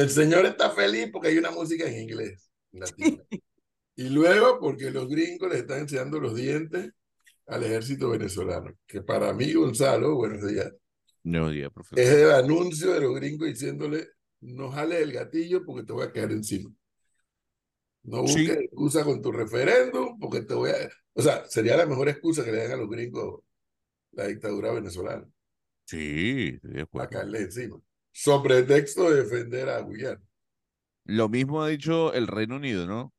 El señor está feliz porque hay una música en inglés. latina. Y luego porque los gringos le están enseñando los dientes al ejército venezolano. Que para mí, Gonzalo, buenos días, No, día, profesor. es el anuncio de los gringos diciéndole, no jales el gatillo porque te voy a caer encima. No Sí. busques excusa con tu referéndum porque te voy a... O sea, sería la mejor excusa que le den a los gringos la dictadura venezolana, Sí, estoy de para acuerdo. caerle encima. Sobre texto de defender a Guyana. Lo mismo ha dicho el Reino Unido, ¿no?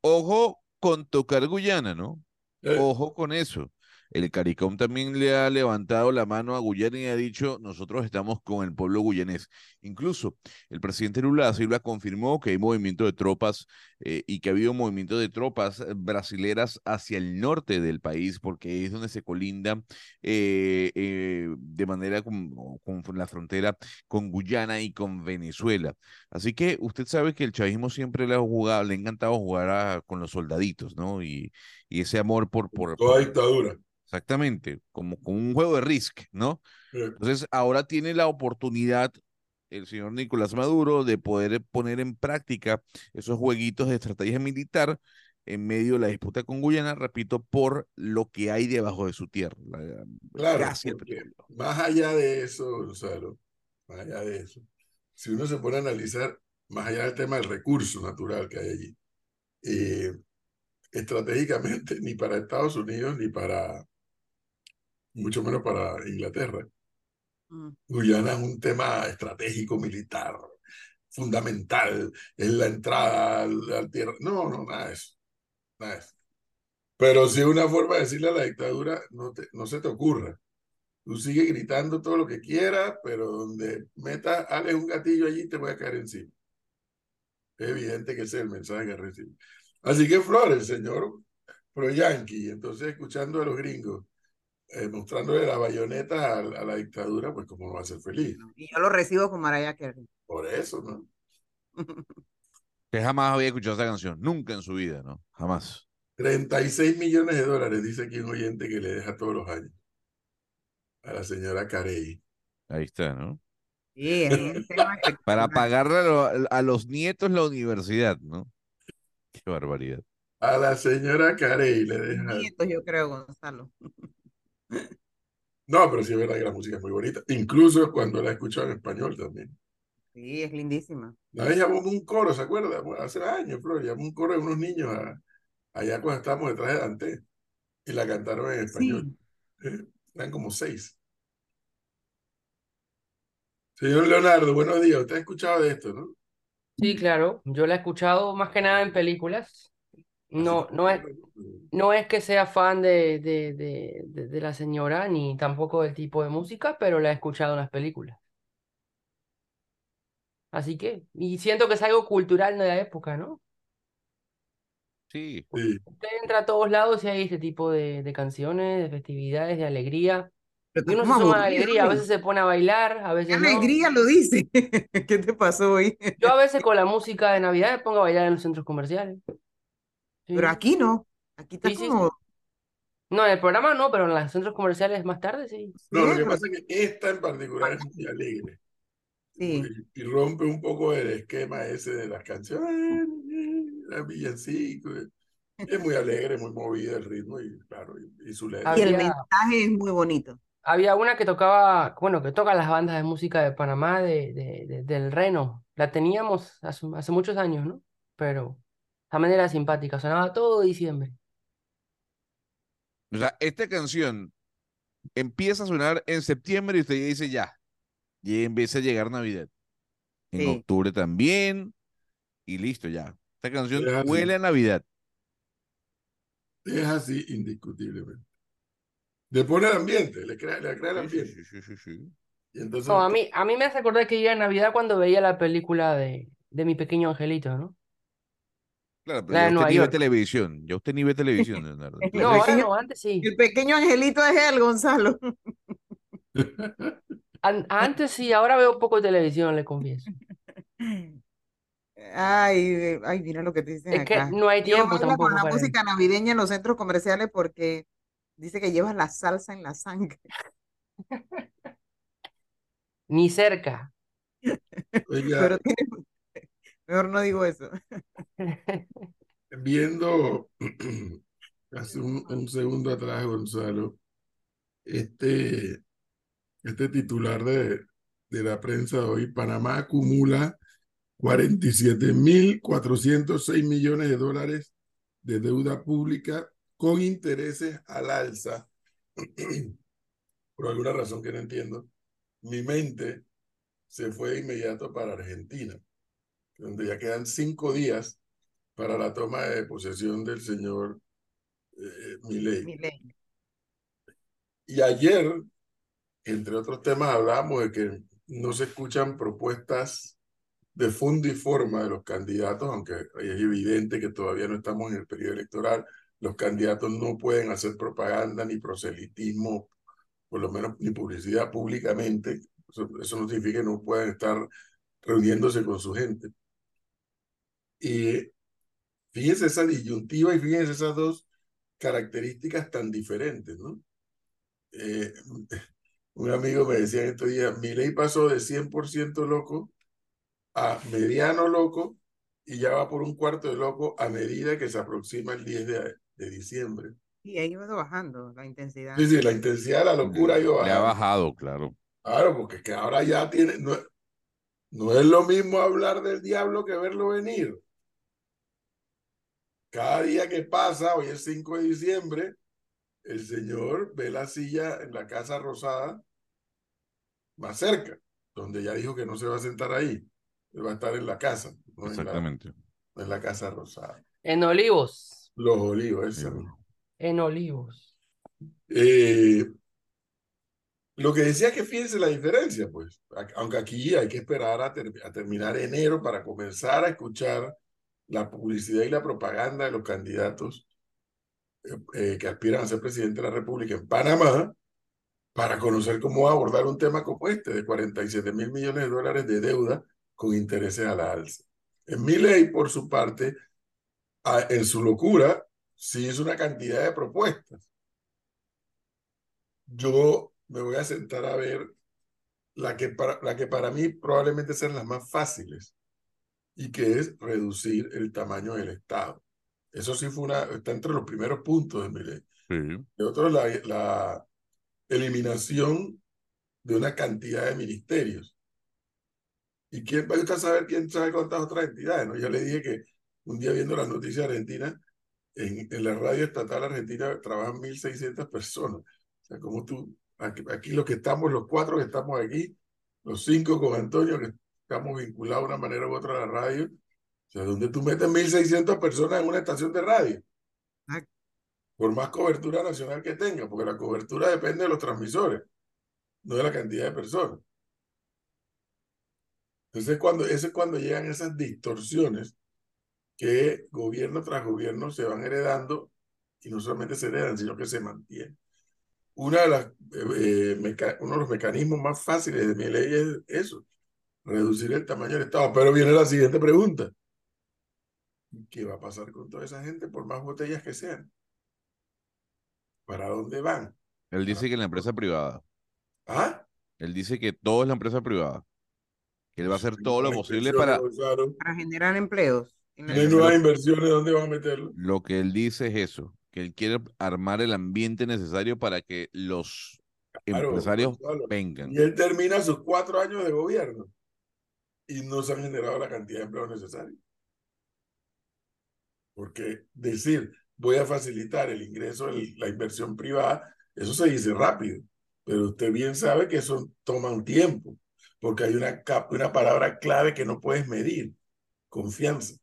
Ojo con tocar Guyana, ¿no? Eh, Ojo con eso. El CARICOM también le ha levantado la mano a Guyana y ha dicho, nosotros estamos con el pueblo guyanés. Incluso el presidente Lula da Silva confirmó que hay movimiento de tropas eh, y que ha habido movimiento de tropas eh, brasileras hacia el norte del país, porque es donde se colinda eh, eh, de manera con, con la frontera con Guyana y con Venezuela. Así que usted sabe que el chavismo siempre le ha jugado, le ha encantado jugar a- con los soldaditos, ¿no? Y, y ese amor por, por, toda por- dictadura. exactamente, como, como un juego de Risk, ¿no? Entonces ahora tiene la oportunidad el señor Nicolás Maduro de poder poner en práctica esos jueguitos de estrategia militar en medio de la disputa con Guyana, repito, por lo que hay debajo de su tierra, la- Claro, más allá de eso, Gonzalo, más allá de eso, si uno se pone a analizar, más allá del tema del recurso natural que hay allí, eh, estratégicamente ni para Estados Unidos ni para, mucho menos para Inglaterra. Guyana es un tema estratégico militar fundamental, es la entrada al, tierra. No, no, nada de eso, nada de eso. Pero si una forma de decirle a la dictadura, no, te, no se te ocurra. Tú sigues gritando todo lo que quieras, pero donde metas, ale un gatillo allí, te voy a caer encima. Es evidente que ese es el mensaje que recibe. Así que Flores, señor pro yankee, entonces escuchando a los gringos, eh, mostrándole la bayoneta a, a la dictadura, pues cómo no va a ser feliz. Y yo lo recibo con Mariah Carey. Por eso, ¿no? Que jamás había escuchado esa canción, nunca en su vida, ¿no? Jamás. 36 millones de dólares, dice aquí un oyente que le deja todos los años a la señora Carey. Ahí está, ¿no? Sí, es un tema Para pagarle a, lo- a los nietos la universidad, ¿no? Qué barbaridad. A la señora Carey le deja. Nietos, yo creo, Gonzalo. No, pero sí es verdad que la música es muy bonita. Incluso cuando la he escuchado en español también. Sí, es lindísima. Una vez llamó un coro, ¿se acuerda? Bueno, hace años, Flor, llamó un coro de unos niños a- allá cuando estábamos detrás de Dante y la cantaron en español. Sí. Eh, Eran como seis. Señor Leonardo, buenos días. Usted ha escuchado de esto, ¿no? Sí, claro, yo la he escuchado más que nada en películas. No, no es, no es que sea fan de, de, de, de, de la señora ni tampoco del tipo de música, pero la he escuchado en las películas. Así que, y siento que es algo cultural de la época, ¿no? Sí. Sí. Usted entra a todos lados y hay este tipo de, de canciones, de festividades, de alegría. Y uno se suma de aburrido, alegría, a veces se pone a bailar, a ¿Qué veces no. alegría lo dice? ¿Qué te pasó hoy? Yo a veces con la música de Navidad me pongo a bailar en los centros comerciales. Pero Sí. aquí no. Aquí está Sí, sí, sí. como. No, en el programa no, pero en los centros comerciales más tarde sí. No, lo Sí, que pasa es que esta en particular es muy alegre. Sí. Y, y rompe un poco el esquema ese de las canciones, los villancicos. Es muy alegre, muy movida el ritmo y claro, y, y su letra. Y el mensaje es muy bonito. Había una que tocaba, bueno, que toca las bandas de música de Panamá, de, de- de- del Reno. La teníamos hace, hace muchos años, ¿no? Pero de manera simpática, sonaba todo diciembre. O sea, esta canción empieza a sonar en septiembre y usted ya dice ya. Y empieza a llegar Navidad. En Sí. octubre también. Y listo, ya. Esta canción Es huele a Navidad. Es así indiscutiblemente. Le pone el ambiente, le crea, le crea el ambiente. sí, sí, sí, sí. Y entonces, No, a mí, a mí me hace acordar que iba en Navidad cuando veía la película de, de Mi Pequeño Angelito, ¿no? Claro, pero La ya de usted ni ve televisión. Ya usted ni ve televisión, Leonardo. El No, ahora pequeño- no, antes sí. El pequeño angelito es él, Gonzalo. An- antes sí, ahora veo poco televisión, le confieso. Ay, eh, ay, mira lo que te dicen Es que no hay tiempo tampoco con la para música navideña en los centros comerciales porque dice que llevas la salsa en la sangre. Ni cerca. oiga, Pero tiene, Mejor no digo eso. Viendo hace un, un segundo atrás, Gonzalo, este, este titular de, de la prensa de hoy, Panamá acumula 47.406 millones de dólares de deuda pública con intereses al alza. Por alguna razón que no entiendo, mi mente se fue de inmediato para Argentina, donde ya quedan cinco días para la toma de posesión del señor eh, Milei. Milei. Y ayer, entre otros temas, hablábamos de que no se escuchan propuestas de fondo y forma de los candidatos, aunque es evidente que todavía no estamos en el periodo electoral, los candidatos no pueden hacer propaganda ni proselitismo, por lo menos ni publicidad públicamente. Eso, eso no significa que no puedan estar reuniéndose con su gente. Y fíjense esa disyuntiva y fíjense esas dos características tan diferentes, ¿no? Eh, un amigo me decía en estos días, mi ley pasó de 100% loco a mediano loco y ya va por un cuarto de loco a medida que se aproxima el 10 de, de diciembre. Y ahí va bajando la intensidad. Sí, sí, la intensidad de la locura ha ido Le ha bajando. bajado, claro. Claro, porque es que ahora ya tiene, no, no es lo mismo hablar del diablo que verlo venir. Cada día que pasa, hoy es 5 de diciembre, el señor ve la silla en la Casa Rosada más cerca, donde ya dijo que no se va a sentar ahí, él va a estar en la casa, no en la, Exactamente. en la Casa Rosada. En Olivos. Los olivos. Sí. En Olivos. Eh, lo que decía que fíjense la diferencia, pues, aunque aquí hay que esperar a, ter- a terminar enero para comenzar a escuchar la publicidad y la propaganda de los candidatos eh, eh, que aspiran a ser presidente de la República en Panamá, para conocer cómo abordar un tema como este de 47 mil millones de dólares de deuda con intereses a la alza. En mi ley, por su parte, en su locura, sí hizo una cantidad de propuestas. Yo me voy a sentar a ver la que para, la que para mí probablemente sean las más fáciles y que es reducir el tamaño del Estado. Eso sí fue una, está entre los primeros puntos de mi ley. Sí. Y otro, la, la eliminación de una cantidad de ministerios. ¿Y quién va a saber quién sabe cuántas otras entidades? ¿no? Yo le dije que un día viendo las noticias argentinas, en, en la radio estatal argentina trabajan 1.600 personas. O sea, como tú, aquí, aquí los que estamos, los cuatro que estamos aquí, los cinco con Antonio, que estamos vinculados de una manera u otra a la radio, o sea, donde tú metes 1.600 personas en una estación de radio, Exacto. por más cobertura nacional que tenga, porque la cobertura depende de los transmisores, no de la cantidad de personas. Entonces, cuando, eso es cuando llegan esas distorsiones que gobierno tras gobierno se van heredando y no solamente se heredan, sino que se mantienen. Una de las, eh, eh, meca- uno de los mecanismos más fáciles de mi ley es eso, reducir el tamaño del Estado. Pero viene la siguiente pregunta. ¿Qué va a pasar con toda esa gente por más botellas que sean? ¿Para dónde van? Él dice que en la empresa privada. ¿Ah? Él dice que todo es la empresa privada. Que él va a hacer todo lo posible para... Generar empleos. en hay nuevas inversiones, ¿dónde van a meterlo? Lo que él dice es eso, que él quiere armar el ambiente necesario para que los Claro, empresarios vengan. Y él termina sus cuatro años de gobierno y no se han generado la cantidad de empleos necesarios. Porque decir, voy a facilitar el ingreso la inversión privada, eso se dice rápido, pero usted bien sabe que eso toma un tiempo, porque hay una, una palabra clave que no puedes medir, confianza.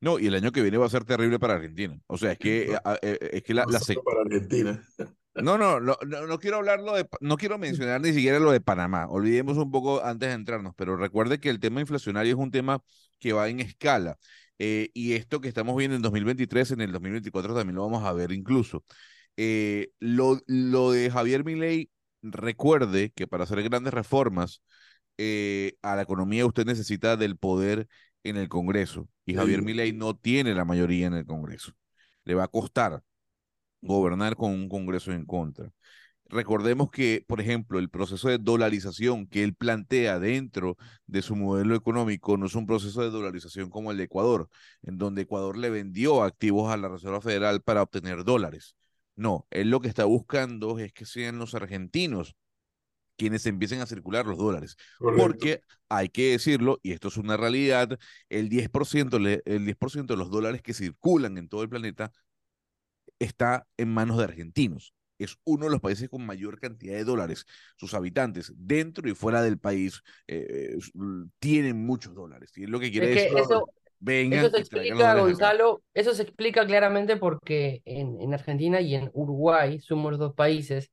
No, y el año que viene va a ser terrible para Argentina. O sea, es que, No, eh, eh, es que la, la sec- para Argentina. No, no, no, no, no quiero hablarlo de, no quiero mencionar ni siquiera lo de Panamá. Olvidemos un poco antes de entrarnos, pero recuerde que el tema inflacionario es un tema que va en escala. eh, y esto que estamos viendo en 2023, en el 2024 también lo vamos a ver incluso. Eh, lo, lo de Javier Milei, recuerde que para hacer grandes reformas eh, a la economía usted necesita del poder en el Congreso. Y Javier. Milei no tiene la mayoría en el Congreso. Le va a costar gobernar con un Congreso en contra. Recordemos que, por ejemplo, el proceso de dolarización que él plantea dentro de su modelo económico no es un proceso de dolarización como el de Ecuador, en donde Ecuador le vendió activos a la Reserva Federal para obtener dólares. No, él lo que está buscando es que sean los argentinos quienes empiecen a circular los dólares. Correcto. Porque hay que decirlo, y esto es una realidad, el 10%, le- el 10 de los dólares que circulan en todo el planeta está en manos de argentinos. Es uno de los países con mayor cantidad de dólares. Sus habitantes, dentro y fuera del país, eh, l- tienen muchos dólares. Y es lo que quiere Es que decir, eso, vengan eso se explica. Gonzalo, eso se explica claramente porque en, en Argentina y en Uruguay, somos los dos países,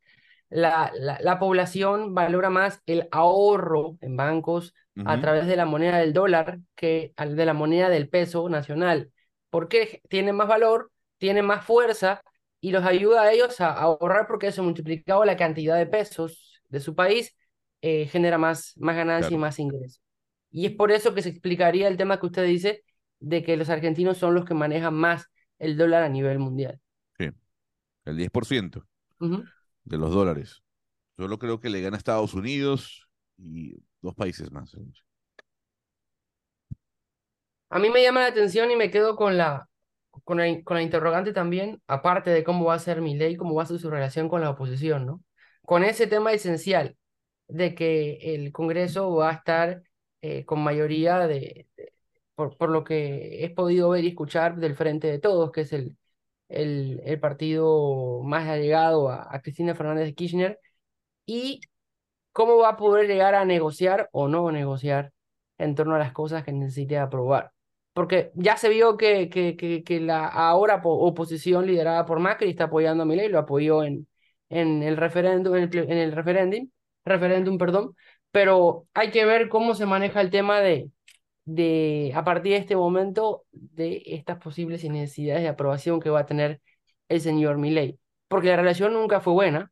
la, la, la población valora más el ahorro en bancos a través de la moneda del dólar que al de la moneda del peso nacional. porque Tiene más valor, tiene más fuerza y los ayuda a ellos a ahorrar porque eso multiplicado la cantidad de pesos de su país eh, genera más, más ganancia y más ingresos. Y es por eso que se explicaría el tema que usted dice de que los argentinos son los que manejan más el dólar a nivel mundial. Sí, el 10% Ujú. de los dólares. Solo creo que le gana a Estados Unidos y dos países más. A mí me llama la atención y me quedo con la, con in- con la interrogante también, aparte de cómo va a ser mi ley, cómo va a ser su relación con la oposición, ¿no? Con ese tema esencial de que el Congreso va a estar eh, con mayoría de, de- por, por lo que he podido ver y escuchar del Frente de Todos, que es el, el, el partido más allegado a, a Cristina Fernández de Kirchner, y cómo va a poder llegar a negociar o no negociar en torno a las cosas que necesite aprobar. Porque ya se vio que, que, que, que la ahora po- oposición liderada por Macri está apoyando a Milei, lo apoyó en, en el referéndum, en el, en el referéndum, referéndum, perdón, pero hay que ver cómo se maneja el tema de, de, a partir de este momento, de estas posibles necesidades de aprobación que va a tener el señor Milei. Porque la relación nunca fue buena,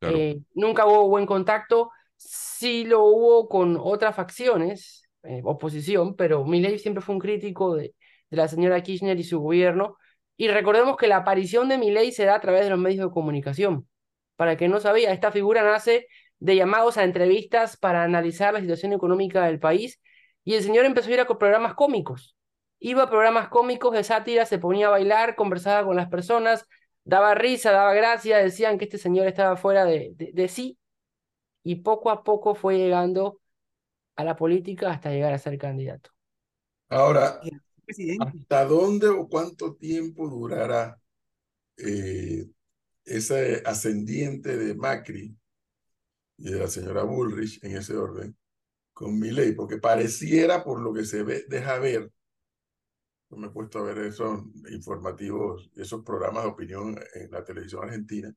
Claro. eh, nunca hubo buen contacto, sí lo hubo con otras facciones, eh, oposición, pero Milei siempre fue un crítico de, la señora Kirchner y su gobierno. Y recordemos que la aparición de Milei se da a través de los medios de comunicación. Para quien no sabía, esta figura nace de llamados a entrevistas para analizar la situación económica del país y el señor empezó a ir a programas cómicos. Iba a programas cómicos de sátira, se ponía a bailar, conversaba con las personas, daba risa, daba gracia, decían que este señor estaba fuera de, de sí y poco a poco fue llegando a la política hasta llegar a ser candidato. Ahora, presidente. ¿hasta dónde o cuánto tiempo durará eh, ese ascendiente de Macri y de la señora Bullrich en ese orden con Milei? Porque pareciera, por lo que se ve, deja ver, yo me he puesto a ver esos informativos, esos programas de opinión en la televisión argentina,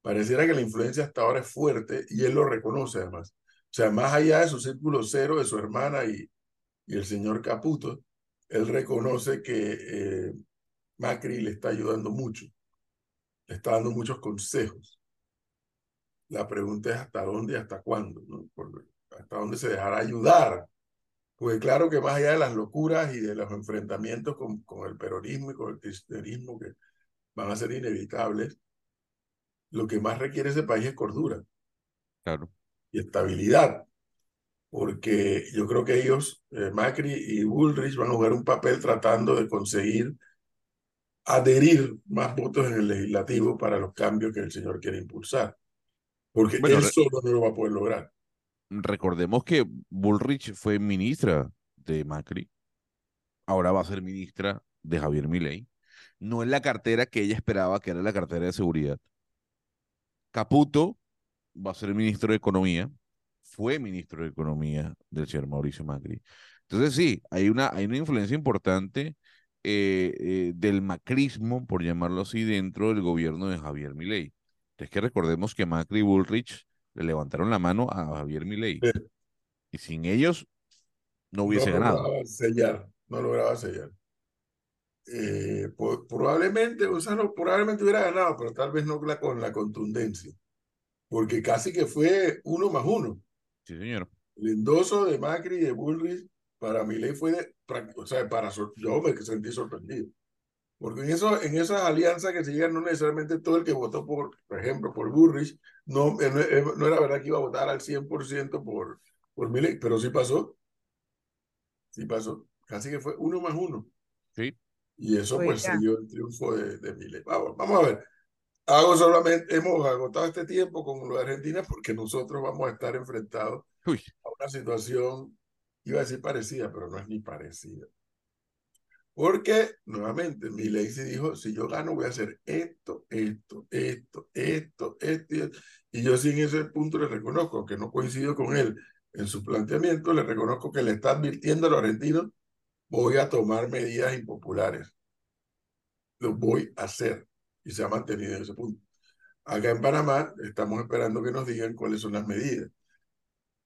pareciera que la influencia hasta ahora es fuerte y él lo reconoce además. O sea, más allá de su círculo cero, de su hermana y, y el señor Caputo, él reconoce que eh, Macri le está ayudando mucho, le está dando muchos consejos. La pregunta es hasta dónde y hasta cuándo, hasta dónde se dejará ayudar. Porque claro que más allá de las locuras y de los enfrentamientos con, con el peronismo y con el kirchnerismo que van a ser inevitables, lo que más requiere ese país es cordura Claro. Y estabilidad, porque yo creo que ellos, eh, Macri y Bullrich, van a jugar un papel tratando de conseguir adherir más votos en el legislativo para los cambios que el señor quiere impulsar, porque Bueno, él solo no lo va a poder lograr. Recordemos que Bullrich fue ministra de Macri, ahora va a ser ministra de Javier Milei. No es la cartera que ella esperaba, que era la cartera de seguridad. Caputo va a ser ministro de Economía, fue ministro de Economía del señor Mauricio Macri. Entonces sí, hay una, hay una influencia importante eh, eh, del macrismo, por llamarlo así, dentro del gobierno de Javier Milei. Es que recordemos que Macri y Bullrich le levantaron la mano a Javier Milei. Sí. Y sin ellos no hubiese no ganado. sellar, no lograba sellar. Eh, probablemente, Gonzalo, probablemente hubiera ganado, pero tal vez no la- con la contundencia, porque casi que fue uno más uno. Sí, señor. El endoso de Macri y de Bullrich para Milei fue de, o sea, para yo me sentí sorprendido. Porque en, eso, en esas alianzas que se llegan, no necesariamente todo el que votó, por, por ejemplo, por Burrich, no, eh, no, eh, no era verdad que iba a votar al 100% por, por Milley, pero sí pasó. Sí pasó. Casi que fue uno más uno. Sí. Y eso Pues pues ya. se dio el triunfo de, de Milei. Vamos, vamos a ver. Hago solamente, hemos agotado este tiempo con lo de Argentina porque nosotros vamos a estar enfrentados Uy, a una situación, iba a decir parecida, pero no es ni parecida. Porque, nuevamente, Milei sí dijo, si yo gano voy a hacer esto, esto, esto, esto, esto, y esto. Y yo sí en ese punto le reconozco, aunque no coincido con él en su planteamiento, le reconozco que le está advirtiendo a los argentinos, voy a tomar medidas impopulares. Lo voy a hacer. Y se ha mantenido en ese punto. Acá en Panamá estamos esperando que nos digan cuáles son las medidas.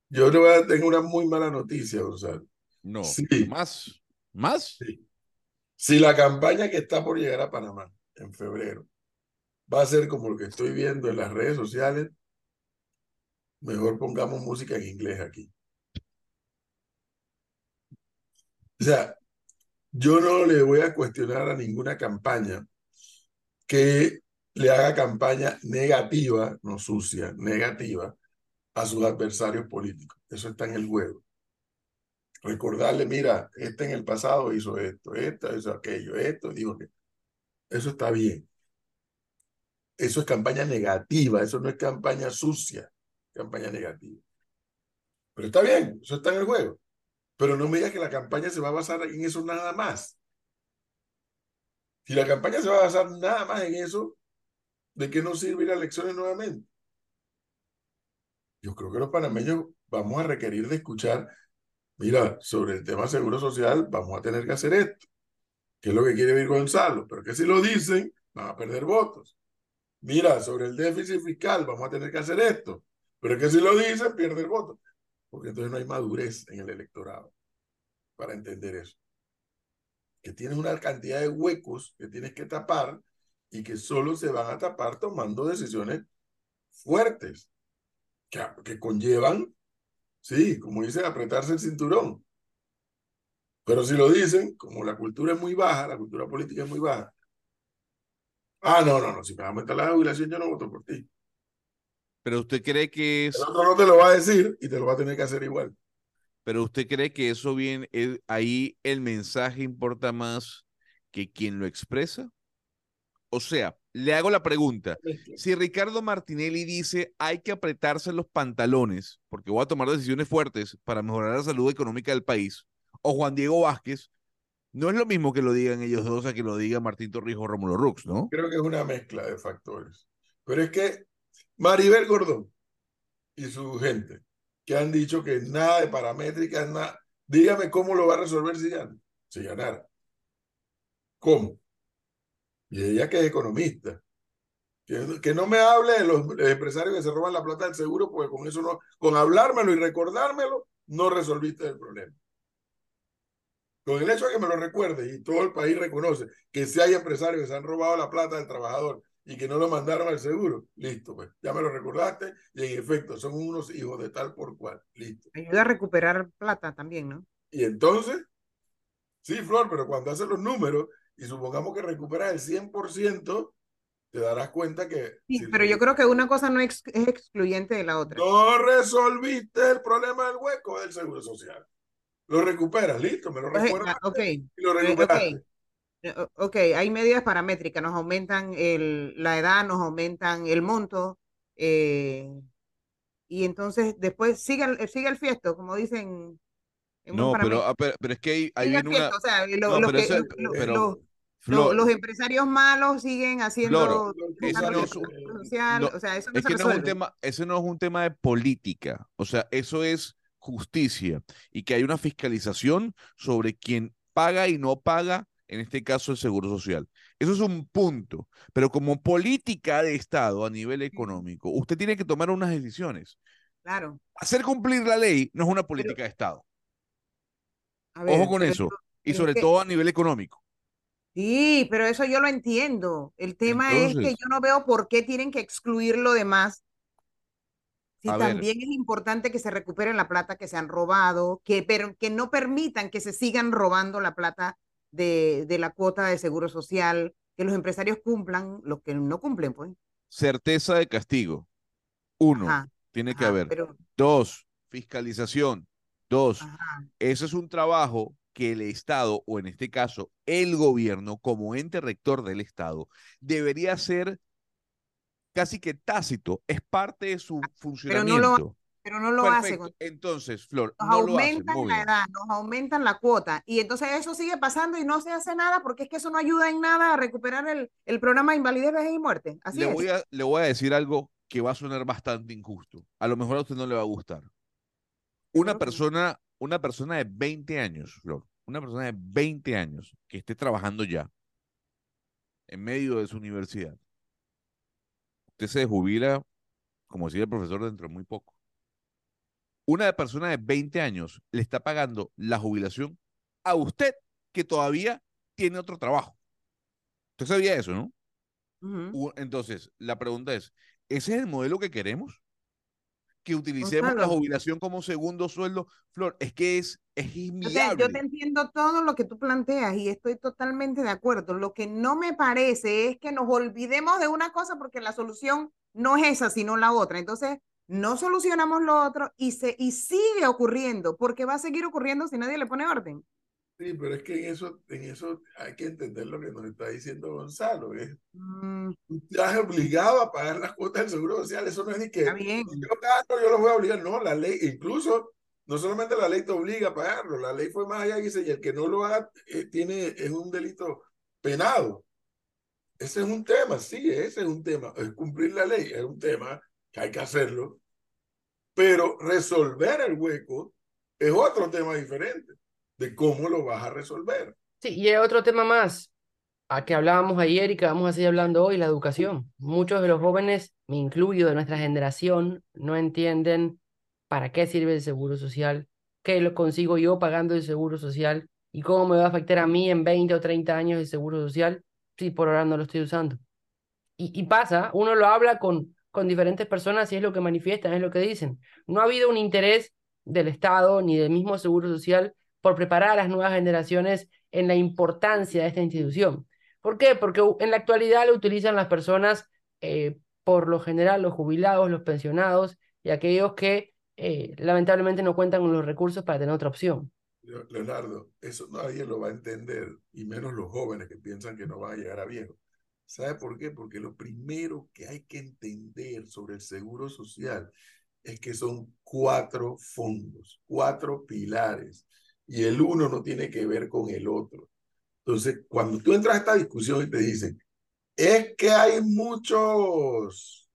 Yo le voy a tengo una muy mala noticia, Gonzalo. no. Sí. ¿Más? ¿Más? Sí. Si la campaña que está por llegar a Panamá en febrero va a ser como lo que estoy viendo en las redes sociales, mejor pongamos música en inglés aquí. O sea, yo no le voy a cuestionar a ninguna campaña que le haga campaña negativa, no sucia, negativa, a sus adversarios políticos. Eso está en el juego. Recordarle, mira, este en el pasado hizo esto, esto hizo aquello, esto, dijo que eso está bien. Eso es campaña negativa, eso no es campaña sucia, campaña negativa. Pero está bien, eso está en el juego. Pero no me digas que la campaña se va a basar en eso nada más. Si la campaña se va a basar nada más en eso, ¿de qué nos sirve ir a elecciones nuevamente? Yo creo que los panameños vamos a requerir de escuchar, mira, sobre el tema seguro social, vamos a tener que hacer esto, que es lo que quiere ver Gonzalo, pero que si lo dicen, van a perder votos. Mira, sobre el déficit fiscal, vamos a tener que hacer esto, pero que si lo dicen, pierde voto, porque entonces no hay madurez en el electorado para entender eso. Que tienes una cantidad de huecos que tienes que tapar y que solo se van a tapar tomando decisiones fuertes que, que conllevan, sí, como dicen, apretarse el cinturón. Pero si lo dicen, como la cultura es muy baja, la cultura política es muy baja. Ah, no, no, no, si me va a aumentar la jubilación, yo no voto por ti. Pero usted cree que es, El otro no te lo va a decir y te lo va a tener que hacer igual. Pero usted cree que eso bien, es- ahí el mensaje importa más que quien lo expresa. O sea, le hago la pregunta. Si Ricardo Martinelli dice hay que apretarse los pantalones porque voy a tomar decisiones fuertes para mejorar la salud económica del país, o Juan Diego Vázquez, no es lo mismo que lo digan ellos dos a que lo diga Martín Torrijos o Rómulo Rux, ¿no? Creo que es una mezcla de factores. Pero es que Maribel Gordón y su gente, que han dicho que nada de paramétricas, nada. Dígame cómo lo va a resolver si gana, si ganara. ¿Cómo? Y ella que es economista. Que, que no me hable de los empresarios que se roban la plata del seguro, porque con eso no, con hablármelo y recordármelo, no resolviste el problema. Con el hecho de que me lo recuerde y todo el país reconoce que si hay empresarios que se han robado la plata del trabajador y que no lo mandaron al seguro, listo, pues ya me lo recordaste y en efecto son unos hijos de tal por cual, listo. Ayuda a recuperar plata también, ¿no? Y entonces, sí, Flor, pero cuando haces los números y supongamos que recuperas el 100%, te darás cuenta que Sí, si pero yo creo que una cosa no es excluyente de la otra. no resolviste el problema del hueco del seguro social. Lo recuperas, listo, me lo Oye, recuerdas ah, ok, y lo eh, recuperaste. Eh, o- Ok, hay medidas paramétricas, nos aumentan el, la edad, nos aumentan el monto, eh, y entonces después sigue el, sigue el fiesto, como dicen No, pero, ah, pero, pero es que ahí, ahí viene una... fiesto, o sea, lo- No, los pero que- eso- lo- lo- pero, los- lo- Flor, los empresarios malos siguen haciendo, eso no es un tema, ese no es un tema de política, o sea, eso es justicia y que hay una fiscalización sobre quién paga y no paga, en este caso el seguro social. Eso es un punto, pero como política de Estado a nivel económico, usted tiene que tomar unas decisiones. Claro. Hacer cumplir la ley no es una política de Estado. A ver, Ojo con eso, y sobre que- todo a nivel económico. Sí, pero eso yo lo entiendo. El tema es que yo no veo por qué tienen que excluir lo demás. Si ver. también es importante que se recupere la plata que se han robado, que, pero que no permitan que se sigan robando la plata de, de la cuota de seguro social, que los empresarios cumplan, los que no cumplen, pues. Certeza de castigo. Uno, Ajá, tiene que haber. pero, Dos, fiscalización. Dos, ajá, Eso es un trabajo que el Estado, o en este caso el gobierno, como ente rector del Estado, debería hacer casi que tácito, es parte de su pero no funcionamiento. lo, pero no lo hace. Perfecto. Entonces, Flor, nos no lo hace. aumentan la edad, nos aumentan la cuota y entonces eso sigue pasando y no se hace nada porque es que eso no ayuda en nada a recuperar el, el programa de invalidez, vejez y muerte. Así Le es. voy, a, le voy a decir algo que va a sonar bastante injusto. A lo mejor a usted no le va a gustar. Una persona, una persona de 20 años, Flor, una persona de 20 años que esté trabajando ya en medio de su universidad. Usted se jubila, como decía el profesor, dentro de muy poco. Una persona de 20 años le está pagando la jubilación a usted que todavía tiene otro trabajo. Usted sabía eso, ¿no? Ujú. U- Entonces, la pregunta es, ¿ese es el modelo que queremos? Que utilicemos la Gonzalo. jubilación como segundo sueldo. Flor, es que es, es te, inviable. yo te entiendo todo lo que tú planteas y estoy totalmente de acuerdo. Lo que no me parece es que nos olvidemos de una cosa porque la solución no es esa, sino la otra. Entonces, no solucionamos lo otro y, se, y sigue ocurriendo porque va a seguir ocurriendo si nadie le pone orden. Sí, pero es que en eso, en eso hay que entender lo que nos está diciendo Gonzalo. Es, Mm, estás obligado a pagar las cuotas del seguro social. Eso no es ni que bien. yo gano, yo los voy a obligar. No, la ley, incluso, no solamente la ley te obliga a pagarlo, la ley fue más allá y dice, y el que no lo haga eh, tiene, es un delito penado. Ese es un tema, sí, ese es un tema. Es cumplir la ley, es un tema que hay que hacerlo. Pero resolver el hueco es otro tema diferente de cómo lo vas a resolver. Sí, y hay otro tema más, a que hablábamos ayer y que vamos a seguir hablando hoy, la educación. Muchos de los jóvenes, me incluyo de nuestra generación, no entienden para qué sirve el seguro social, qué lo consigo yo pagando el seguro social y cómo me va a afectar a mí en 20 o 30 años el seguro social si por ahora no lo estoy usando. Y, y pasa, uno lo habla con, con diferentes personas y es lo que manifiestan, es lo que dicen. No ha habido un interés del Estado ni del mismo Seguro Social por preparar a las nuevas generaciones en la importancia de esta institución. ¿Por qué? Porque en la actualidad lo utilizan las personas, eh, por lo general, los jubilados, los pensionados y aquellos que eh, lamentablemente no cuentan con los recursos para tener otra opción. Leo- Leonardo, eso nadie lo va a entender, y menos los jóvenes que piensan que no van a llegar a viejo. ¿Sabe por qué? Porque lo primero que hay que entender sobre el seguro social es que son cuatro fondos, cuatro pilares, y el uno no tiene que ver con el otro. Entonces, cuando tú entras a esta discusión y te dicen, es que hay muchos,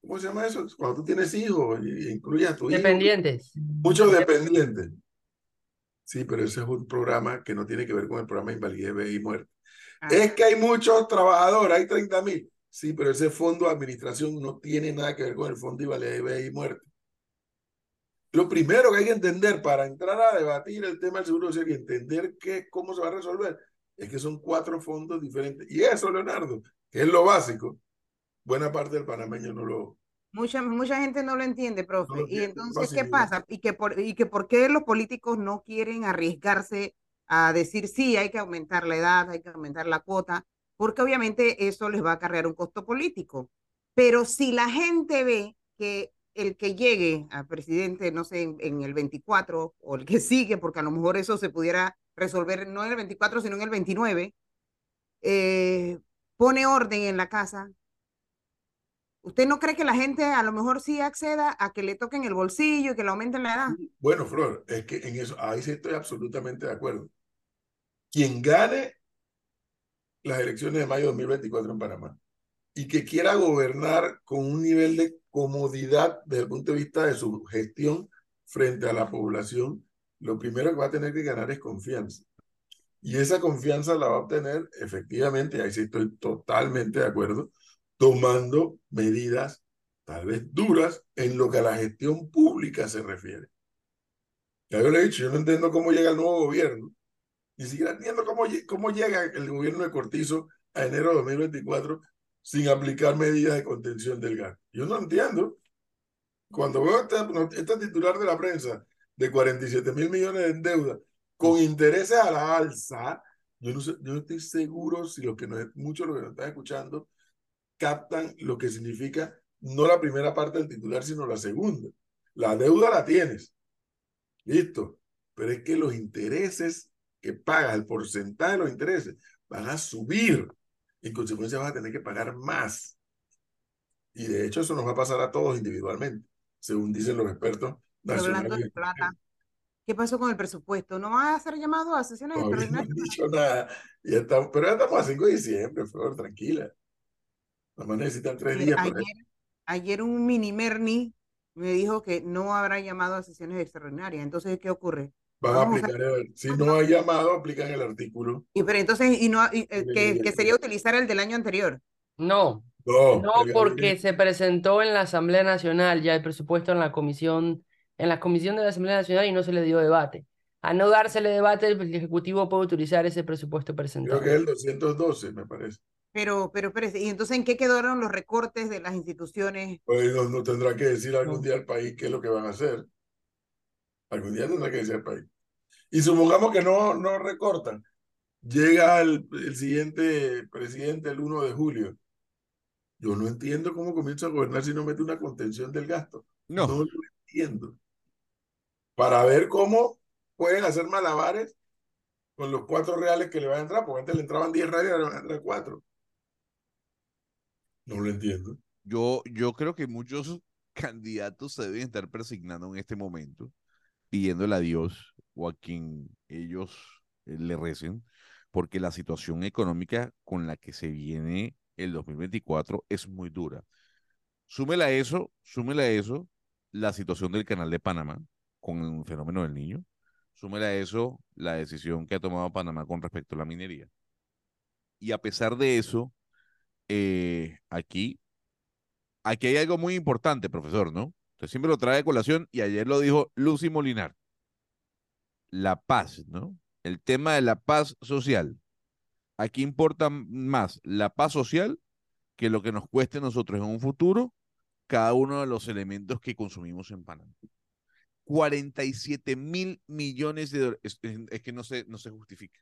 ¿cómo se llama eso? Cuando tú tienes hijos y incluyes a tu hijo, Dependientes. muchos dependientes. Sí, pero ese es un programa que no tiene que ver con el programa de invalidez, y muerte. Ah, Es que hay muchos trabajadores, hay 30 mil. Sí, pero ese fondo de administración no tiene nada que ver con el fondo vejez y muerte. Lo primero que hay que entender para entrar a debatir el tema del seguro social y entender qué, cómo se va a resolver es que son cuatro fondos diferentes. Y eso, Leonardo, que es lo básico, buena parte del panameño no lo, Mucha, mucha gente no lo entiende, profe. Y entonces, ¿qué pasa? Y que, por, y que por qué los políticos no quieren arriesgarse a decir, sí, hay que aumentar la edad, hay que aumentar la cuota, porque obviamente eso les va a acarrear un costo político. Pero si la gente ve que el que llegue a presidente, no sé, en, el 24 o el que sigue, porque a lo mejor eso se pudiera resolver no en el 24, sino en el 29, eh, pone orden en la casa, ¿Usted no cree que la gente a lo mejor sí acceda a que le toquen el bolsillo y que le aumenten la edad? Bueno, Flor, es que en eso, ahí sí estoy absolutamente de acuerdo. Quien gane las elecciones de mayo de 2024 en Panamá y que quiera gobernar con un nivel de comodidad desde el punto de vista de su gestión frente a la población, lo primero que va a tener que ganar es confianza. Y esa confianza la va a obtener efectivamente, ahí sí estoy totalmente de acuerdo, tomando medidas tal vez duras en lo que a la gestión pública se refiere. Ya yo le he dicho, yo no entiendo cómo llega el nuevo gobierno, ni siquiera entiendo cómo, cómo llega el gobierno de Cortizo a enero de 2024 sin aplicar medidas de contención del gas. Yo no entiendo. Cuando veo esta, esta titular de la prensa de 47 mil millones en deuda con intereses a la alza, Yo no, yo no estoy seguro si lo que muchos de los que nos están escuchando captan lo que significa no la primera parte del titular, sino la segunda. La deuda la tienes. Listo. Pero es que los intereses que pagas, el porcentaje de los intereses, van a subir. En consecuencia, vas a tener que pagar más. Y de hecho, eso nos va a pasar a todos individualmente, según dicen los expertos hablando de plata, ¿qué pasó con el presupuesto? ¿No va a ser llamado a sesiones extraordinarias? No han dicho nada. Ya estamos, pero ya estamos a 5 de diciembre, por favor, tranquila. Nada más necesitan tres días. Ayer, ayer un mini Merni me dijo que no habrá llamado a sesiones extraordinarias. Entonces, ¿qué ocurre? Van a aplicar, el, si no hay llamado, aplican el artículo. Y pero entonces, y no, eh, que, que, sería utilizar el del año anterior. No, no, no porque se presentó en la Asamblea Nacional ya el presupuesto en la comisión en la comisión de la Asamblea Nacional y no se le dio debate. A no dársele debate, el Ejecutivo puede utilizar ese presupuesto presentado. Creo que es el 212, me parece. Pero, pero, pero, ¿y entonces en qué quedaron los recortes de las instituciones? Pues no, tendrá que decir algún día al país qué es lo que van a hacer. Algún día tendrá que decir al país. Y supongamos que no, no recortan. Llega el, el siguiente presidente el 1 de julio. Yo no entiendo cómo comienza a gobernar si no mete una contención del gasto. No. No lo entiendo para ver cómo pueden hacer malabares con los cuatro reales que le van a entrar, porque antes le entraban 10 reales y ahora van a entrar cuatro. No lo entiendo. Yo, yo creo que muchos candidatos se deben estar persignando en este momento, pidiéndole a Dios o a quien ellos eh, le recen, porque la situación económica con la que se viene el 2024 es muy dura. Súmela a eso, súmela a eso la situación del canal de Panamá, con el fenómeno del niño. Súmele a eso la decisión que ha tomado Panamá con respecto a la minería. Y a pesar de eso, eh, aquí, aquí hay algo muy importante, profesor, ¿no? Usted siempre lo trae de colación y ayer lo dijo Lucy Molinar. La paz, ¿no? El tema de la paz social. Aquí importa más la paz social que lo que nos cueste a nosotros en un futuro cada uno de los elementos que consumimos en Panamá. 47 mil millones de dólares. Es, que no se, no se justifica.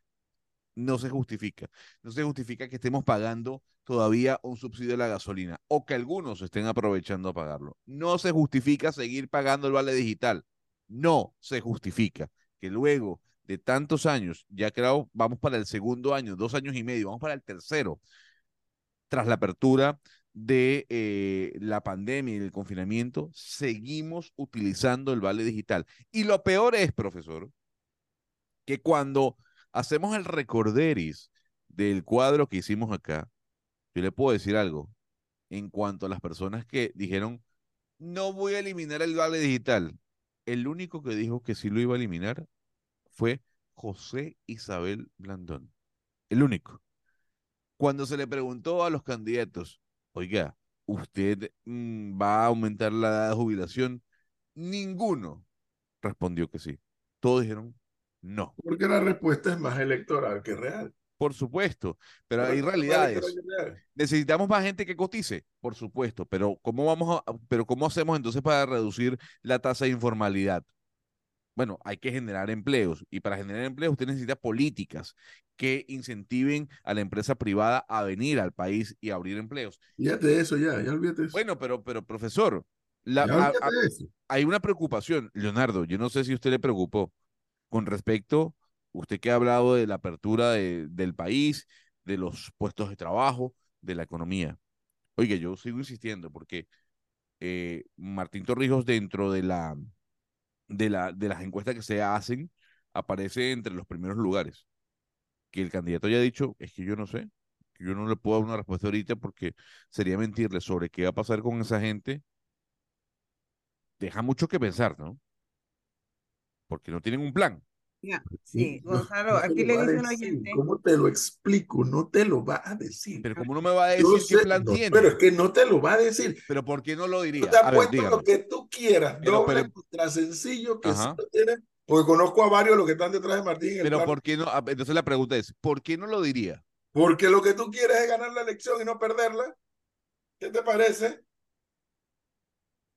No se justifica. No se justifica que estemos pagando todavía un subsidio de la gasolina o que algunos estén aprovechando a pagarlo. No se justifica seguir pagando el vale digital. No se justifica que luego de tantos años, ya creo, vamos para el segundo año, dos años y medio, vamos para el tercero, tras la apertura de eh, la pandemia y el confinamiento, seguimos utilizando el vale digital. Y lo peor es, profesor, que cuando hacemos el recorderis del cuadro que hicimos acá, yo le puedo decir algo en cuanto a las personas que dijeron, no voy a eliminar el vale digital. El único que dijo que sí lo iba a eliminar fue José Isabel Blandón. El único. Cuando se le preguntó a los candidatos, oiga, ¿usted mm, va a aumentar la edad de jubilación? Ninguno respondió que sí. Todos dijeron no. Porque la respuesta es más electoral que real. Por supuesto, pero, hay realidades. Necesitamos más gente que cotice, por supuesto, pero ¿cómo vamos a, pero cómo hacemos entonces para reducir la tasa de informalidad? Bueno, hay que generar empleos y para generar empleos usted necesita políticas que incentiven a la empresa privada a venir al país y abrir empleos. Fíjate eso ya, ya olvídate eso. Bueno, pero, pero profesor, la, hay una preocupación, Leonardo, yo no sé si usted le preocupó con respecto, usted que ha hablado de la apertura del país, de los puestos de trabajo, de la economía. Oiga, yo sigo insistiendo porque eh, Martín Torrijos dentro de la de, la, de las encuestas que se hacen aparece entre los primeros lugares. Que el candidato haya dicho, es que yo no sé, que yo no le puedo dar una respuesta ahorita porque sería mentirle sobre qué va a pasar con esa gente. Deja mucho que pensar, ¿no? Porque no tienen un plan. Sí, Gonzalo, aquí le dice un oyente. ¿Cómo te lo explico? No te lo va a decir. Pero ¿cómo no me va a decir qué plan tiene? Pero es que no te lo va a decir. Pero ¿por qué no lo diría? Yo te apuesto lo que tú quieras. Pero, doble, pero... sencillo que sí lo tiene. Porque conozco a varios los que están detrás de Martín. Pero ¿por qué no? Entonces la pregunta es, ¿por qué no lo diría? Porque lo que tú quieres es ganar la elección y no perderla. ¿Qué te parece?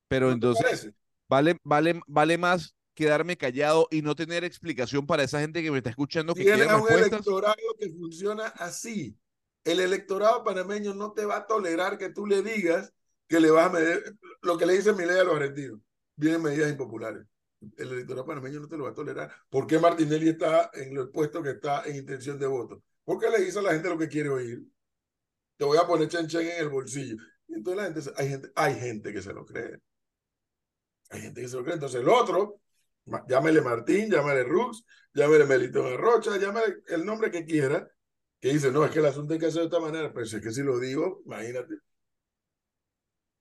Pero entonces, Vale, vale, vale más quedarme callado y no tener explicación para esa gente que me está escuchando que Tienes un electorado que funciona así. El electorado panameño no te va a tolerar que tú le digas que le vas a medir lo que le dice Milei a los argentinos. Vienen medidas impopulares. El electorado panameño no te lo va a tolerar. ¿Por qué Martinelli está en el puesto que está en intención de voto? Porque le dice a la gente lo que quiere oír. Te voy a poner chen chen en el bolsillo. Y entonces la gente, hay gente, hay gente que se lo cree. Hay gente que se lo cree. Entonces el otro, llámele Martín, llámele Rux, llámele Melito de Rocha, llámele el nombre que quiera, que dice, no, es que el asunto hay que hacer de esta manera, pero si es que si lo digo, imagínate.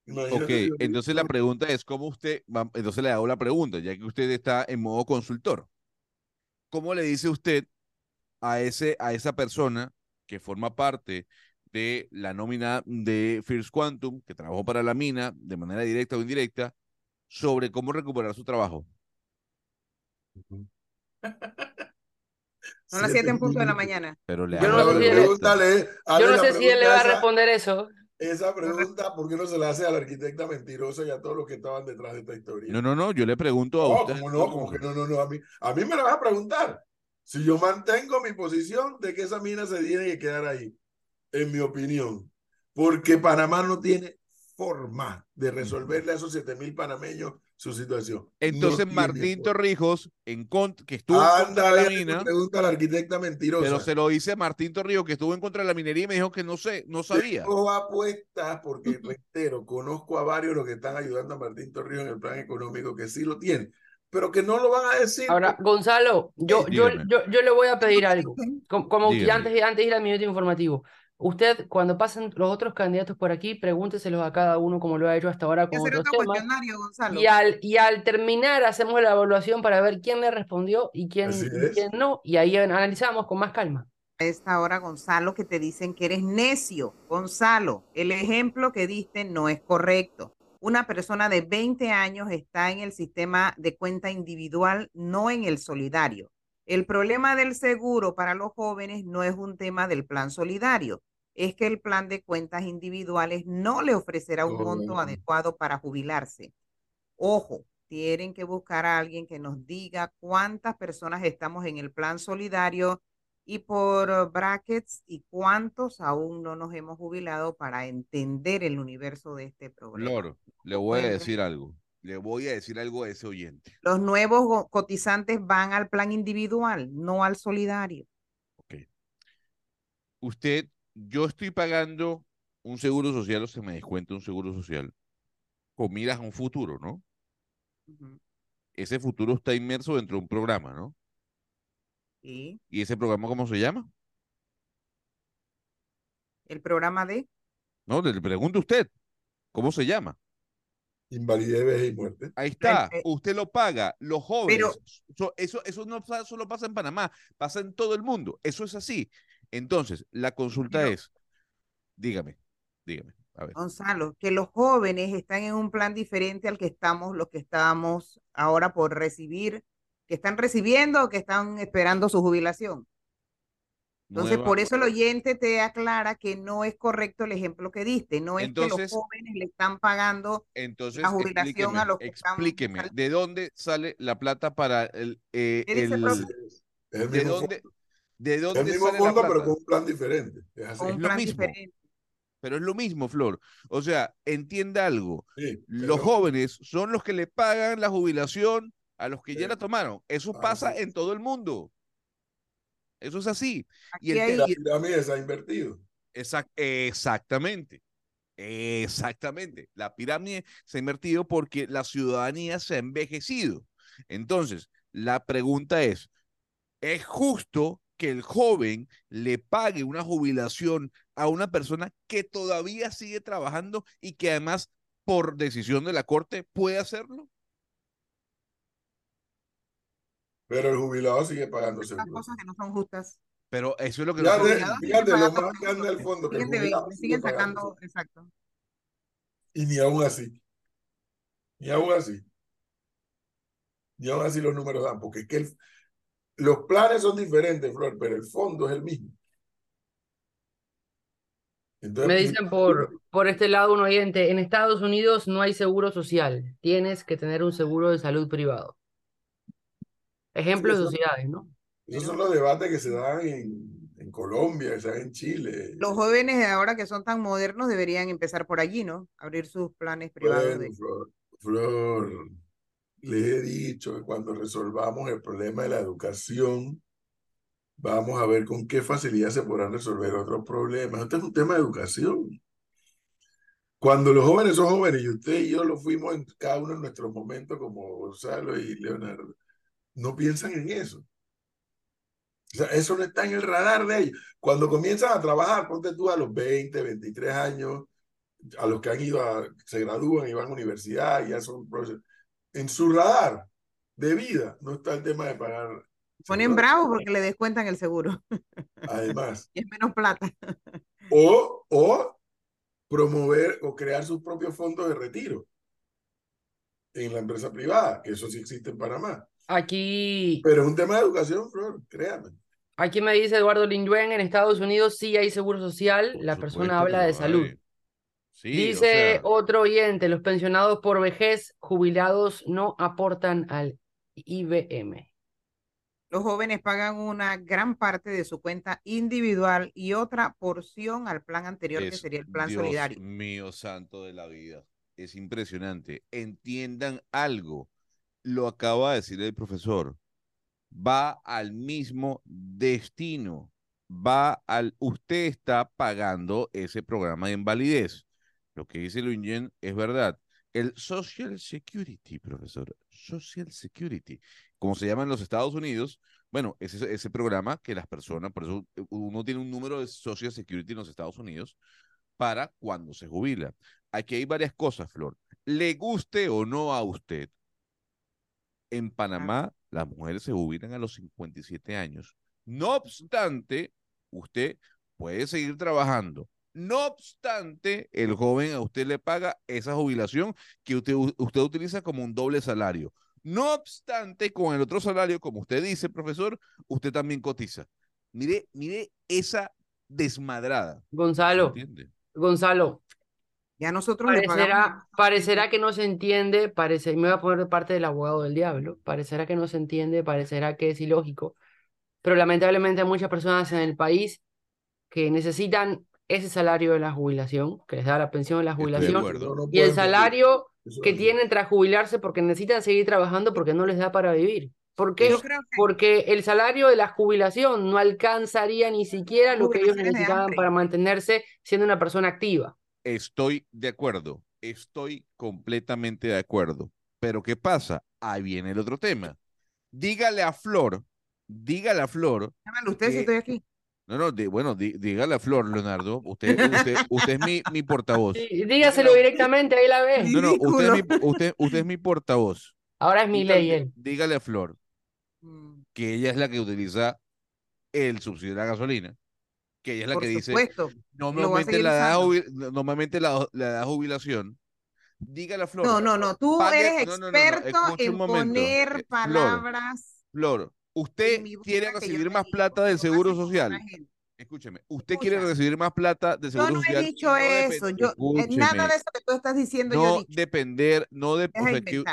Imagínate Ok, si entonces la pregunta es, ¿cómo usted, va- entonces le hago la pregunta, ya que usted está en modo consultor, ¿cómo le dice usted a, ese, a esa persona que forma parte de la nómina de First Quantum, que trabajó para la mina de manera directa o indirecta, sobre cómo recuperar su trabajo? Son las 7 en punto de la mañana. Pero le Yo hago no la sé si él- Yo no sé si él le va a responder eso. Esa pregunta, ¿por qué no se la hace a la arquitecta mentirosa y a todos los que estaban detrás de esta historia? No, no, no, yo le pregunto a No, usted. ¿cómo no? ¿Cómo que no, no, no? A mí, a mí me la vas a preguntar. Si yo mantengo mi posición de que esa mina se tiene que quedar ahí, en mi opinión, porque Panamá no tiene forma de resolverle a esos 7 mil panameños su situación. Entonces No Martín. Torrijos, en cont- que estuvo en contra Anda, de la mina, pregunta a la arquitecta mentirosa. pero se lo dice Martín Torrijos, que estuvo en contra de la minería y me dijo que no sé, no sabía. Tengo apuestas porque, reitero, conozco a varios los que están ayudando a Martín Torrijos en el plan económico que sí lo tienen, pero que no lo van a decir. Ahora, Gonzalo, yo, yo, yo, yo le voy a pedir algo. Como, como que antes, antes de ir al minuto informativo. Usted, cuando pasen los otros candidatos por aquí, pregúnteselos a cada uno como lo ha hecho hasta ahora con otros otro temas. cuestionario, Gonzalo. Y al, y al terminar hacemos la evaluación para ver quién le respondió y quién, y quién no. Y ahí analizamos con más calma. A esta hora, Gonzalo, que te dicen que eres necio. Gonzalo, el ejemplo que diste no es correcto. Una persona de 20 años está en el sistema de cuenta individual, no en el solidario. El problema del seguro para los jóvenes no es un tema del plan solidario, es que el plan de cuentas individuales no le ofrecerá un monto adecuado para jubilarse. Ojo, tienen que buscar a alguien que nos diga cuántas personas estamos en el plan solidario y por brackets y cuántos aún no nos hemos jubilado para entender el universo de este problema. Flor, le voy a decir algo. Le voy a decir algo a ese oyente. Los nuevos cotizantes van al plan individual, no al solidario. Usted, yo estoy pagando un seguro social o se me descuenta un seguro social con miras a un futuro, ¿no? Ese futuro está inmerso dentro de un programa, ¿no? Sí. ¿Y ese programa cómo se llama? El programa de No, le le pregunto a usted, ¿cómo se llama? Invalidez, vejez y muerte. Ahí está, usted lo paga, los jóvenes. pero- so- eso, eso no solo pasa en Panamá, pasa en todo el mundo. Eso es así. Entonces, la consulta Pero- es, dígame, dígame, a ver. Gonzalo, que los jóvenes están en un plan diferente al que estamos, los que estamos ahora por recibir, que están recibiendo o que están esperando su jubilación. Entonces, Nueva- por eso el oyente te aclara que no es correcto el ejemplo que diste, no es que Entonces- los jóvenes le están pagando Entonces, la jubilación explíqueme, a los que están explíqueme, sal- ¿de dónde sale la plata para el, eh, ¿Qué dice el el- de mismo dónde, fondo, de es dónde el mismo sale la fondo, pero plata? con un plan diferente. Es así. con es un lo plan mismo. diferente. Pero es lo mismo, Flor. O sea, entienda algo. Sí, Los lo- jóvenes son los que le pagan la jubilación a los que ya la tomaron. Eso Así pasa en todo el mundo. Eso es así. Y el hay, La pirámide se ha invertido. Exact- exactamente. Exactamente. La pirámide se ha invertido porque la ciudadanía se ha envejecido. Entonces, la pregunta es, ¿es justo que el joven le pague una jubilación a una persona que todavía sigue trabajando y que además, por decisión de la corte, puede hacerlo? Pero el jubilado sigue pagando seguro. cosas que no son justas. Pero eso es lo que Fíjate, nosotros- jubilados fíjate lo más grande del seguro. fondo que Siguen, sigue siguen pagando sacando, seguro. exacto. Y ni aún así. Ni aún así. Ni aún así los números dan, porque es que el- los planes son diferentes, Flor, pero el fondo es el mismo. Entonces, Me dicen por, por este lado un oyente, en Estados Unidos no hay seguro social, tienes que tener un seguro de salud privado. Ejemplo de eso- sociedades, ¿no? Esos son los debates que se dan en, en Colombia, que se dan en Chile. Los jóvenes de ahora que son tan modernos deberían empezar por allí, ¿no? Abrir sus planes privados Bueno, de... Flor, Flor, les he dicho que cuando resolvamos el problema de la educación, vamos a ver con qué facilidad se podrán resolver otros problemas. Este es un tema de educación. Cuando los jóvenes son jóvenes, y usted y yo lo fuimos en cada uno en nuestros momentos, como Gonzalo y Leonardo, no piensan en eso. O sea, eso no está en el radar de ellos. Cuando comienzan a trabajar, ponte tú a los 20, 23 años, a los que han ido a, se gradúan y van a universidad, y ya son profesores. En su radar de vida no está el tema de pagar. Ponen bravos porque le descuentan el seguro Además, y es menos plata. o, o promover o crear sus propios fondos de retiro en la empresa privada, que eso sí existe en Panamá. Aquí, Pero es un tema de educación, Flor, créame. aquí me dice Eduardo Linjuen, en Estados Unidos sí hay seguro social, Por la supuesto persona habla de salud. Sí, o Dice sea, otro oyente, los pensionados por vejez jubilados no aportan al IBM. Los jóvenes pagan una gran parte de su cuenta individual y otra porción al plan anterior, que sería el plan Dios solidario. mío santo de la vida. Es impresionante. Entiendan algo. Lo acaba de decir el profesor. Va al mismo destino. Va al. Usted está pagando ese programa de invalidez. Lo que dice Luingen es verdad. El Social Security, profesor. Social Security. Como se llama en los Estados Unidos, bueno, ese, ese programa que las personas, por eso eh, uno tiene un número de Social Security en los Estados Unidos para cuando se jubila. Aquí hay varias cosas, Flor. Le guste o no a usted, en Panamá las mujeres se jubilan a los 57 años. No obstante, usted puede seguir trabajando. No obstante, el joven a usted le paga esa jubilación que usted, usted utiliza como un doble salario. No obstante, con el otro salario, como usted dice, profesor, usted también cotiza. Mire, mire esa desmadrada. ¿Se Gonzalo, entiende? Gonzalo, Ya nosotros parecerá, parecerá que no se entiende, parece, me voy a poner de parte del abogado del diablo, parecerá que no se entiende, parecerá que es ilógico, pero lamentablemente hay muchas personas en el país que necesitan ese salario de la jubilación, que les da la pensión de la de jubilación, acuerdo. No, no y el vivir. salario Eso que tienen tras jubilarse porque necesitan seguir trabajando porque no les da para vivir. ¿Por qué? Que Porque el salario de la jubilación no alcanzaría ni siquiera lo que ellos necesitaban para mantenerse siendo una persona activa. Estoy de acuerdo, estoy completamente de acuerdo. Pero ¿qué pasa? Ahí viene el otro tema. Dígale a Flor, dígale a Flor, llámalo usted si estoy aquí. no, no, di- bueno, di- dígale a Flor, Leonardo, usted, usted, usted es mi, mi portavoz. Sí, dígaselo Dígale- directamente, ahí la ve. No, no, usted es mi, Ridículo. usted, usted es mi portavoz. Ahora es mi ley él. dígale a Flor Mm, que ella es la que utiliza el subsidio de la gasolina, que ella es la Por que dice, supuesto. normalmente seguir la edad, normalmente la, la edad jubilación, dígale a Flor. No, no, no. Tú Pague- eres no, no, no, no, experto en poner Eh, Flor, palabras Flor, usted mi boca quiere yo recibir no más digo, plata del Seguro Social. Escúcheme, usted quiere Escucha. recibir más plata del Yo Seguro no he Social. y dicho no depe- eso. Yo, eh, nada de eso que tú estás diciendo yo he no dicho. depender, no de, o sea, que.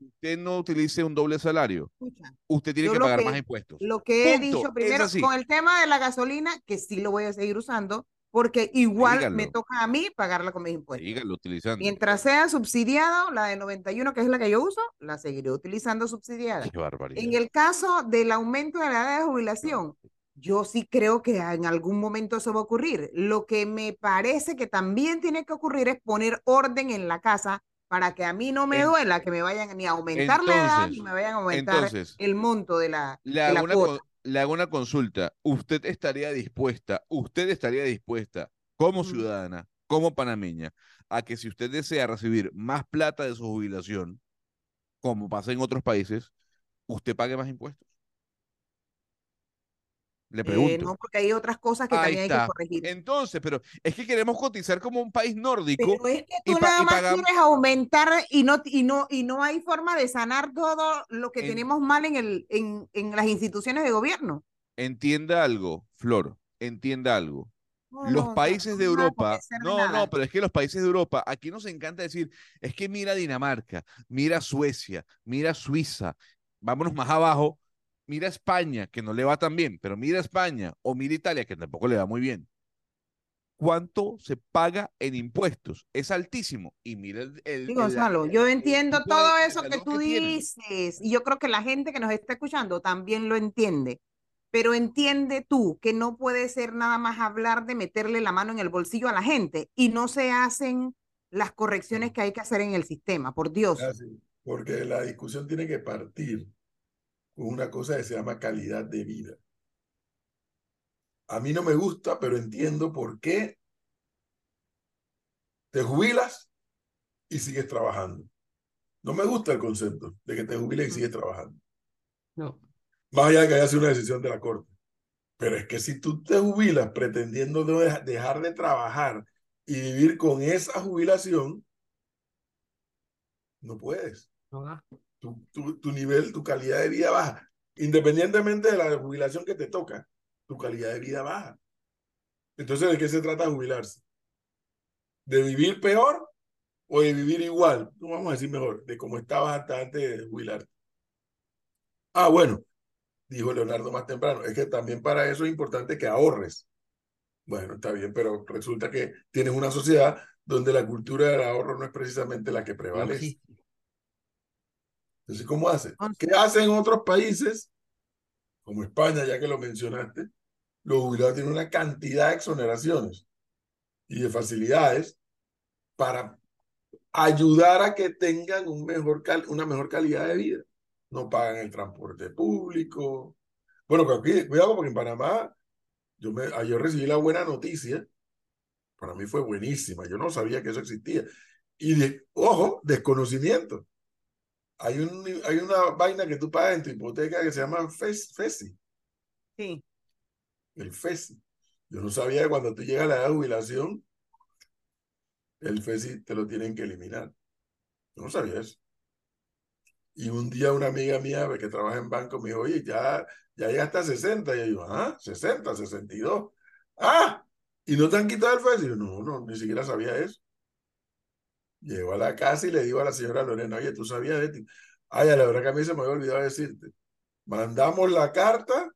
Usted no utilice un doble salario. Escucha. Usted tiene que pagar que- más impuestos. Lo que he Punto, dicho primero con el tema de la gasolina, que sí lo voy a seguir usando, porque igual me Dígalo. toca a mí pagarla con mis impuestos. Sígalo utilizando. Mientras sea subsidiado, la de 91, que es la que yo uso, la seguiré utilizando subsidiada. Qué barbaridad. En el caso del aumento de la edad de jubilación, yo sí creo que en algún momento eso va a ocurrir. Lo que me parece que también tiene que ocurrir es poner orden en la casa para que a mí no me duela que me vayan ni a aumentar la edad ni me vayan a aumentar Entonces, el monto de la, le de la hago, una, cuota. con- le hago una consulta. ¿Usted estaría dispuesta, usted estaría dispuesta como ciudadana, como panameña, a que si usted desea recibir más plata de su jubilación, como pasa en otros países, usted pague más impuestos? Le Eh, pregunto. no, porque hay otras cosas que Ahí también hay está. que corregir. Entonces, pero es que queremos cotizar como un país nórdico. Pero es que tú nada y más quieres aumentar y no, y no, y no hay forma de sanar todo lo que En- tenemos mal en el, en, en las instituciones de gobierno. Entienda algo, Flor, entienda algo. No, Los países no de Europa, no, nada. no, pero es que los países de Europa, aquí nos encanta decir, es que mira Dinamarca, mira Suecia, mira Suiza, vámonos más abajo, mira España, que no le va tan bien, pero mira España o mira Italia, que tampoco le va muy bien. ¿Cuánto se paga en impuestos? Es altísimo. Y mira el... el- Sí, el- Gonzalo, el- yo entiendo todo eso que tú dices y yo creo que la gente que nos está escuchando también lo entiende. Pero entiende tú que no puede ser nada más hablar de meterle la mano en el bolsillo a la gente y no se hacen las correcciones que hay que hacer en el sistema, por Dios. Porque la discusión tiene que partir con una cosa que se llama calidad de vida. A mí no me gusta, pero entiendo por qué te jubilas y sigues trabajando. No me gusta el concepto de que te jubiles y sigues trabajando. No. Más allá de que haya sido una decisión de la Corte. Pero es que si tú te jubilas pretendiendo dejar de trabajar y vivir con esa jubilación, no puedes. no da. Tu, tu, tu nivel, tu calidad de vida baja. Independientemente de la jubilación que te toca, tu calidad de vida baja. Entonces, ¿de qué se trata jubilarse? ¿De vivir peor o de vivir igual? No vamos a decir mejor, de cómo estabas hasta antes de jubilarte. Ah, bueno, dijo Leonardo más temprano, es que también para eso es importante que ahorres. Bueno, está bien, pero resulta que tienes una sociedad donde la cultura del ahorro no es precisamente la que prevalece. Entonces, ¿cómo hace? Once. ¿Qué hacen otros países, como España, ya que lo mencionaste? Los jubilados tienen una cantidad de exoneraciones y de facilidades para ayudar a que tengan un mejor cal- una mejor calidad de vida. No pagan el transporte público. Bueno, pero aquí, cuidado, porque en Panamá, yo, me, ayer recibí la buena noticia. Para mí fue buenísima. Yo no sabía que eso existía. Y, de, ojo, desconocimiento. Hay, un, hay una vaina que tú pagas en tu hipoteca que se llama FES, FESI, Sí. el FESI. Yo no sabía que cuando tú llegas a la edad de jubilación, el FESI te lo tienen que eliminar. Yo no sabía eso. Y un día una amiga mía que trabaja en banco me dijo, oye, ya, ya llegaste a 60. Y yo, ah, 60, 62. Ah, ¿y no te han quitado el FESI? No, no, ni siquiera sabía eso. Llego a la casa y le digo a la señora Lorena, oye, ¿tú sabías de ti? Ay, la verdad que a mí se me había olvidado decirte. Mandamos la carta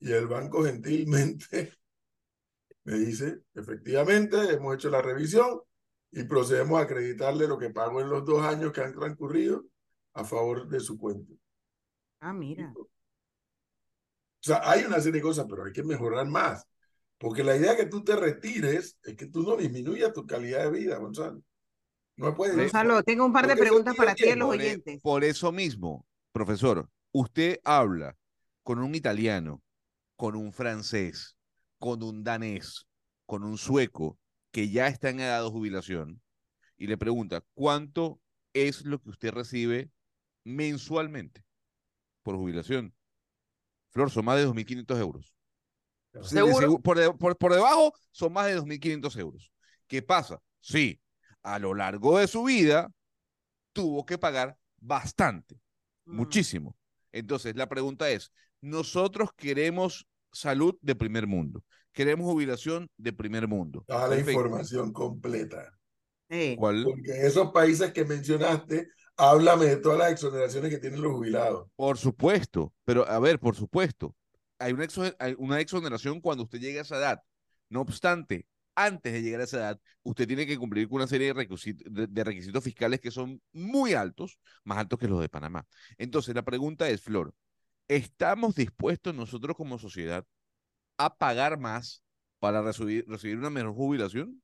y el banco gentilmente me dice, efectivamente, hemos hecho la revisión y procedemos a acreditarle lo que pagó en los dos años que han transcurrido a favor de su cuenta. Ah, mira. O sea, hay una serie de cosas, pero hay que mejorar más. Porque la idea que tú te retires es que tú no disminuyas tu calidad de vida, Gonzalo. No puedes. Gonzalo, tengo un par de preguntas para ti tiempo, los Por, e- oyentes. por eso mismo, profesor, usted habla con un italiano, con un francés, con un danés, con un sueco que ya está en edad de jubilación y le pregunta, ¿cuánto es lo que usted recibe mensualmente por jubilación? Flor, son más de 2.500 euros. ¿Seguro? segu- por, de- por- por debajo son más de 2.500 euros. ¿Qué pasa? Sí, a lo largo de su vida tuvo que pagar bastante, Mm. muchísimo. Entonces, la pregunta es, nosotros queremos salud de primer mundo, queremos jubilación de primer mundo. Da la Perfecto. información completa. Eh, ¿Cuál? Porque en esos países que mencionaste, háblame de todas las exoneraciones que tienen los jubilados. Por supuesto, pero a ver, por supuesto, hay una, exo- hay una exoneración cuando usted llega a esa edad. No obstante, antes de llegar a esa edad, usted tiene que cumplir con una serie de requisitos, de, de requisitos fiscales que son muy altos, más altos que los de Panamá. Entonces, la pregunta es, Flor, ¿estamos dispuestos nosotros como sociedad a pagar más para recibir, recibir una mejor jubilación?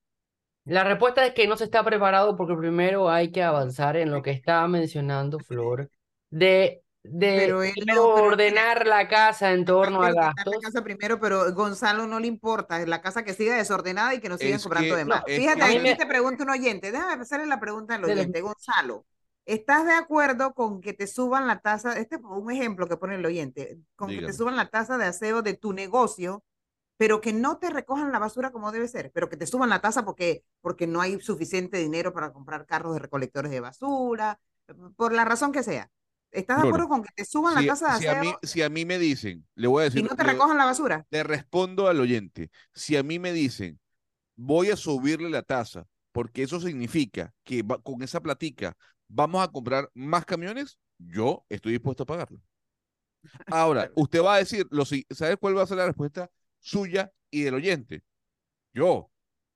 La respuesta es que no se está preparado porque primero hay que avanzar en lo que estaba mencionando Flor, de, de Pero él no, pero ordenar la casa en torno a quitar la gastos. casa primero, pero Gonzalo no le importa, la casa que siga desordenada y que nos sigan cobrando que- de no, más. es Fíjate, que- A mí aquí me- te pregunta un oyente, déjame hacerle la pregunta al oyente, Gonzalo. ¿Estás de acuerdo con que te suban la tasa? Este es un ejemplo que pone el oyente, con que Dígame. te suban la tasa de aseo de tu negocio, pero que no te recojan la basura como debe ser, pero que te suban la tasa porque, porque no hay suficiente dinero para comprar carros de recolectores de basura, por la razón que sea. ¿Estás de acuerdo con que te suban Si, la tasa de si a mí, si a mí me dicen, le voy a y decir, no te le- recojan la basura? le respondo al oyente, si a mí me dicen, voy a subirle la tasa, porque eso significa que va- con esa platica vamos a comprar más camiones, yo estoy dispuesto a pagarlo. Ahora, usted va a decir, lo, si- ¿sabe cuál va a ser la respuesta suya y del oyente? Yo.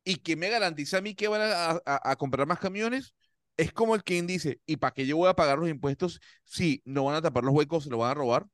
¿Y que me garantiza a mí que van a, a- a comprar más camiones? Es como el quien dice, ¿y para qué yo voy a pagar los impuestos si no van a tapar los huecos, se lo van a robar?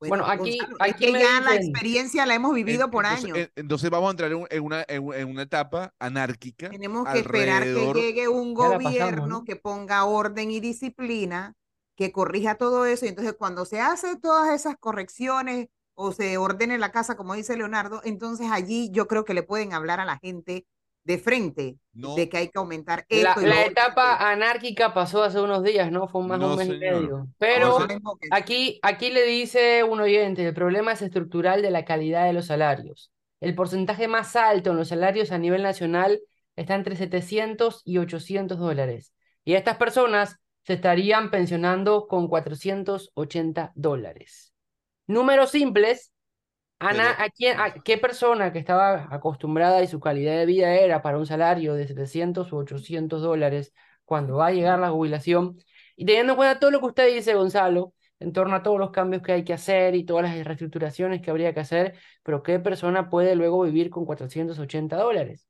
Bueno, aquí- Gonzalo, aquí es que me ya la experiencia la hemos vivido En- por entonces, años. en- entonces vamos a entrar en, un- en una, en, un- en una etapa anárquica. Tenemos que esperar que llegue un pasamos, gobierno ¿no? que ponga orden y disciplina, que corrija todo eso. Y entonces cuando se hace todas esas correcciones o se ordene la casa, como dice Leonardo, entonces allí yo creo que le pueden hablar a la gente de frente No. de que hay que aumentar La, esto y la otro, etapa anárquica pasó hace unos días, ¿no? Fue más de No, un mes y medio. Pero no aquí, aquí le dice un oyente, el problema es estructural de la calidad de los salarios. El porcentaje más alto en los salarios a nivel nacional está entre 700 y 800 dólares. Y estas personas se estarían pensionando con 480 dólares. Números simples. Ana, Pero- ¿a, quién- a qué persona que estaba acostumbrada y su calidad de vida era para un salario de 700 u 800 dólares cuando va a llegar la jubilación? Y teniendo en cuenta todo lo que usted dice, Gonzalo, en torno a todos los cambios que hay que hacer y todas las reestructuraciones que habría que hacer, pero ¿qué persona puede luego vivir con 480 dólares?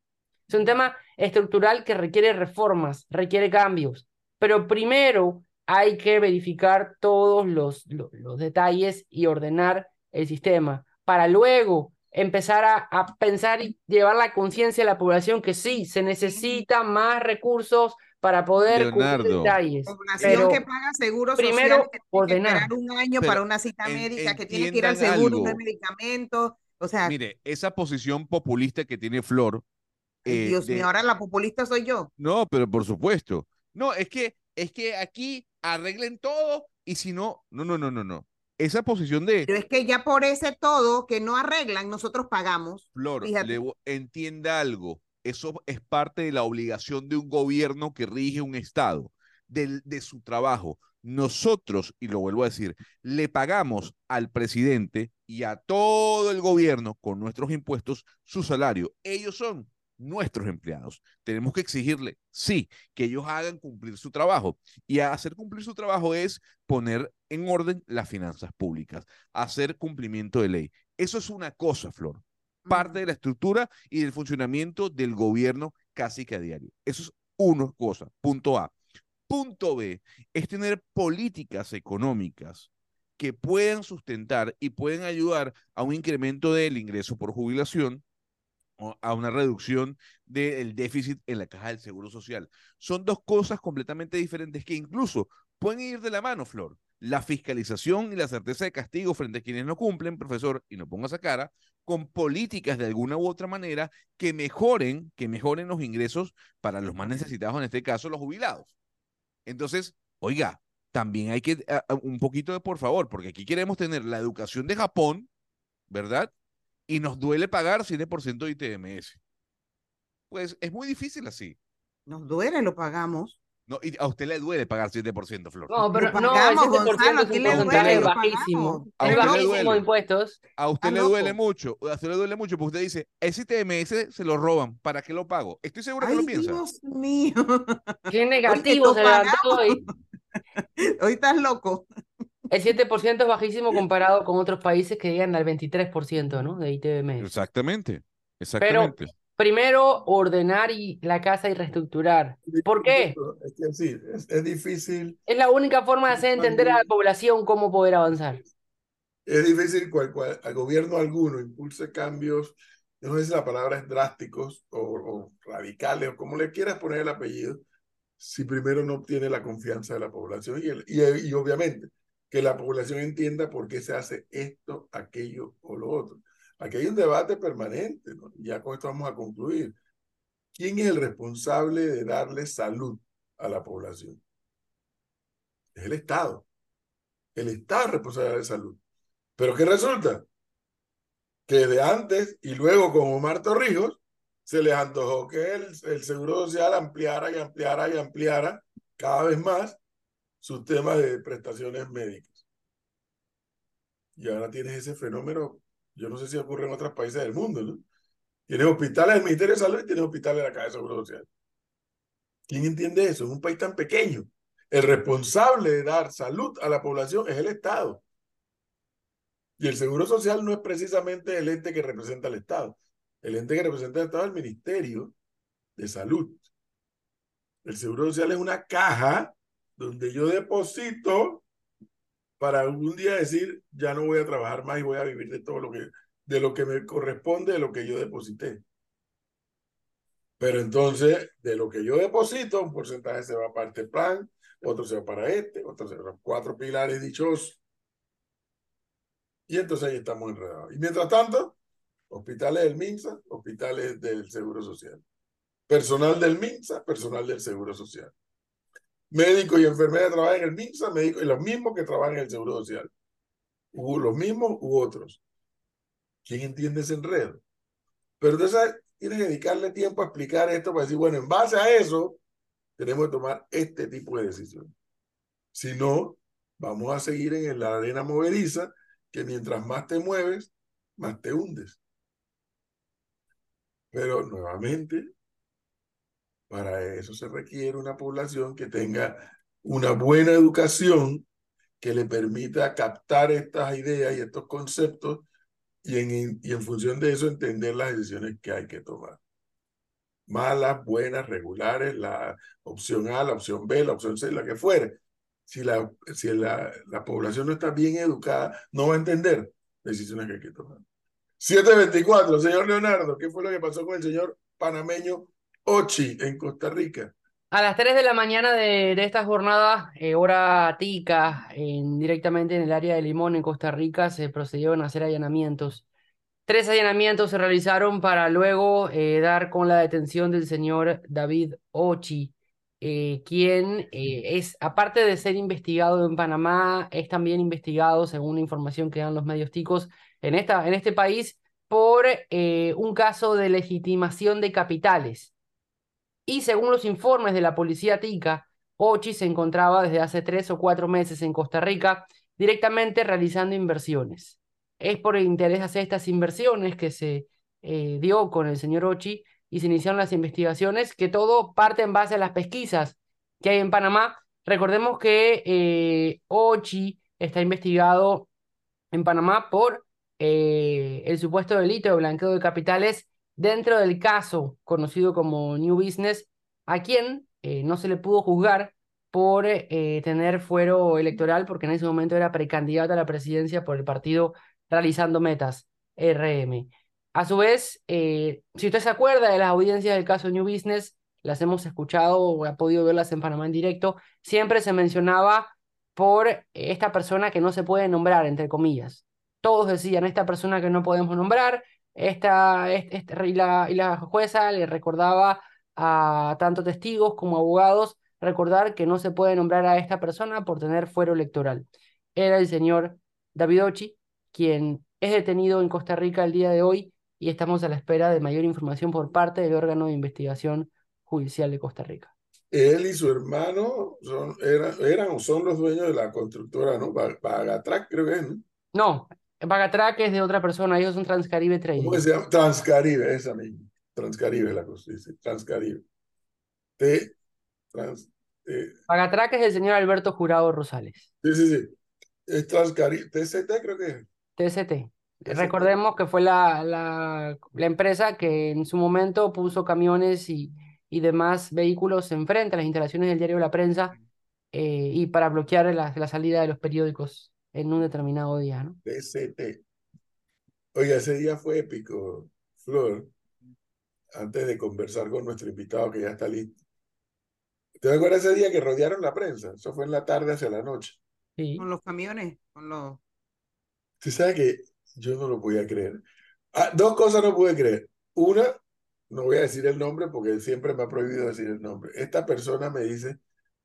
Es un tema estructural que requiere reformas, requiere cambios, pero primero hay que verificar todos los, lo- los detalles y ordenar el sistema para luego empezar a, a pensar y llevar la conciencia a la población que sí, se necesitan más recursos para poder cumplir Leonardo. detalles. Población Pero que paga seguro primero, social, que tiene que ordenar. esperar un año Pero para una cita en- médica, que tiene que ir al seguro, algo. medicamentos. O sea, Mire, esa posición populista que tiene Flor. eh, Dios de- mío, ahora la populista soy yo. No, pero por supuesto. No, es que, es que aquí arreglen todo y si no, no, no, no, no, no. Esa posición de Pero es que ya por ese todo que no arreglan, nosotros pagamos. Flor, le entienda algo. Eso es parte de la obligación de un gobierno que rige un Estado, del- de su trabajo. Nosotros, y lo vuelvo a decir, le pagamos al presidente y a todo el gobierno con nuestros impuestos su salario. Ellos son nuestros empleados. Tenemos que exigirle, sí, que ellos hagan cumplir su trabajo. Y hacer cumplir su trabajo es poner en orden las finanzas públicas, hacer cumplimiento de ley. Eso es una cosa, Flor parte de la estructura y del funcionamiento del gobierno casi que a diario. Eso es una cosa, punto A. Punto B es tener políticas económicas que puedan sustentar y pueden ayudar a un incremento del ingreso por jubilación a una reducción del déficit en la caja del Seguro Social. Son dos cosas completamente diferentes que incluso pueden ir de la mano, Flor. La fiscalización y la certeza de castigo frente a quienes no cumplen, profesor, y no ponga esa cara, con políticas de alguna u otra manera que mejoren, que mejoren los ingresos para los más necesitados, en este caso los jubilados. Entonces, oiga, también hay que a- a- un poquito de por favor, porque aquí queremos tener la educación de Japón, ¿verdad? Y nos duele pagar 7% de ITMS. Pues es muy difícil así. Nos duele, lo pagamos. No, y a usted le duele pagar 7%, Flor. No, pero no, el pagamos, 7% Gonzalo, ¿a es quién un le duele? Bajísimo. pagamos. ¿A Es bajísimo duele? de impuestos. A usted le duele mucho, a usted le duele mucho, porque usted dice, ese ITMS se lo roban, ¿para qué lo pago? Estoy seguro que lo piensa. Dios mío. Qué negativo lo se levantó hoy. Hoy estás loco. El 7% es bajísimo comparado con otros países que llegan al 23%, ¿no? De ITBM. Exactamente, exactamente. Primero, ordenar y la casa y reestructurar. ¿Por qué? Es que sí, es, es difícil, Es la única forma de hacer entender a la población cómo poder avanzar. es difícil cual, cual- al gobierno alguno impulse cambios, yo no sé si la palabra es drásticos o, o radicales o como le quieras poner el apellido, si primero no obtiene la confianza de la población y, el- y, y obviamente que la población entienda por qué se hace esto, aquello o lo otro. Aquí hay un debate permanente, ya con esto vamos a concluir. ¿Quién es el responsable de darle salud a la población? Es el Estado. El Estado es responsable de salud. Pero ¿qué resulta? Que de antes y luego con Omar Torrijos se les antojó que el, el Seguro Social ampliara y ampliara y ampliara cada vez más sus temas de prestaciones médicas. Y ahora tienes ese fenómeno, yo no sé si ocurre en otros países del mundo, ¿no? Tienes hospitales del Ministerio de Salud y tienes hospitales de la Caja de Seguro Social. ¿Quién entiende eso? En un país tan pequeño. El responsable de dar salud a la población es el Estado. Y el Seguro Social no es precisamente el ente que representa al Estado. El ente que representa al Estado es el Ministerio de Salud. El Seguro Social es una caja donde yo deposito para algún día decir, ya no voy a trabajar más y voy a vivir de todo lo que, de lo que me corresponde, de lo que yo deposité. Pero entonces, de lo que yo deposito, un porcentaje se va para este plan, otro se va para este, otro se va para cuatro pilares dichosos. Y entonces ahí estamos enredados. Y mientras tanto, hospitales del MINSA, hospitales del Seguro Social. Personal del MINSA, personal del Seguro Social. Médicos y enfermeras trabajan en el MINSA, médicos, y los mismos que trabajan en el Seguro Social. Hubo los mismos u otros. ¿Quién entiende ese enredo? Pero entonces tienes que dedicarle tiempo a explicar esto para decir, bueno, en base a eso, tenemos que tomar este tipo de decisiones. Si no, vamos a seguir en la arena movediza, que mientras más te mueves, más te hundes. Pero nuevamente, para eso se requiere una población que tenga una buena educación que le permita captar estas ideas y estos conceptos y en, y en función de eso entender las decisiones que hay que tomar. Malas, buenas, regulares, la opción A, la opción B, la opción C, la que fuere. Si la, si la, la población no está bien educada, no va a entender decisiones que hay que tomar. 724, señor Leonardo, ¿qué fue lo que pasó con el señor panameño Ochi en Costa Rica? A las 3 de la mañana de, esta jornada, eh, hora tica, en, directamente en el área de Limón, en Costa Rica, se procedieron a hacer allanamientos. Tres allanamientos se realizaron para luego eh, dar con la detención del señor David Ochi, eh, quien es, aparte de ser investigado en Panamá, es también investigado, según la información que dan los medios ticos, en, esta, en este país por un caso de legitimación de capitales. Y según los informes de la policía tica, Ochi se encontraba desde hace tres o cuatro meses en Costa Rica directamente realizando inversiones. Es por el interés hacer estas inversiones que se eh, dio con el señor Ochi y se iniciaron las investigaciones, que todo parte en base a las pesquisas que hay en Panamá. Recordemos que eh, Ochi está investigado en Panamá por eh, el supuesto delito de blanqueo de capitales dentro del caso conocido como New Business, a quien eh, no se le pudo juzgar por eh, tener fuero electoral, porque en ese momento era precandidato a la presidencia por el partido Realizando Metas, RM. A su vez, eh, si usted se acuerda de las audiencias del caso New Business, las hemos escuchado o ha podido verlas en Panamá en directo, siempre se mencionaba por esta persona que no se puede nombrar, entre comillas. Todos decían, esta persona que no podemos nombrar, esta, esta, y, la, y la jueza le recordaba a tanto testigos como abogados recordar que no se puede nombrar a esta persona por tener fuero electoral. Era el señor David Ochi, quien es detenido en Costa Rica el día de hoy y estamos a la espera de mayor información por parte del órgano de investigación judicial de Costa Rica. Él y su hermano son, eran, eran o son los dueños de la constructora, ¿no? Bagatrac, creo que es, ¿no? No, Bagatrac es de otra persona, ellos son Transcaribe Trading. ¿Cómo se llama? Transcaribe, esa misma. Transcaribe la cosa, dice. Transcaribe. T, trans, Bagatrac es el señor Alberto Jurado Rosales. Sí, sí, sí. Es Transcaribe. TCT creo que es. TCT. Recordemos que fue la, la, la, empresa que en su momento puso camiones y, y demás vehículos enfrente a las instalaciones del diario La Prensa eh, y para bloquear la, la salida de los periódicos en un determinado día, ¿no? TCT. Oiga, ese día fue épico, Flor, antes de conversar con nuestro invitado que ya está listo. ¿Te acuerdas ese día que rodearon la prensa? Eso fue en la tarde hacia la noche. Sí. Con los camiones, con los... Tú sabes que yo no lo podía creer. Ah, dos cosas no pude creer. Una, no voy a decir el nombre porque siempre me ha prohibido decir el nombre. Esta persona me dice,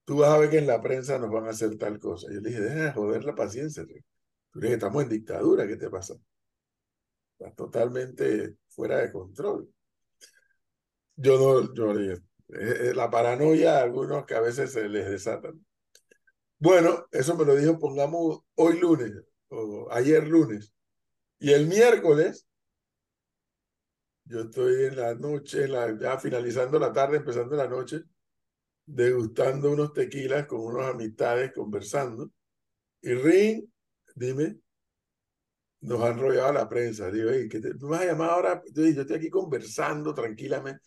tú vas a ver que en la prensa nos van a hacer tal cosa. Yo le dije, deja de joder la paciencia. Tú le estamos en dictadura, ¿qué te pasa? Estás totalmente fuera de control. Yo no, yo le dije, la paranoia a algunos que a veces se les desatan. Bueno, eso me lo dijo, pongamos hoy lunes o ayer lunes. Y el miércoles, yo estoy en la noche, ya finalizando la tarde, empezando la noche, degustando unos tequilas con unas amistades, conversando. Y Ring, dime, nos han rodeado la prensa. Digo, oye, ¿qué te, tú me vas a llamar ahora? Yo, yo estoy aquí conversando tranquilamente.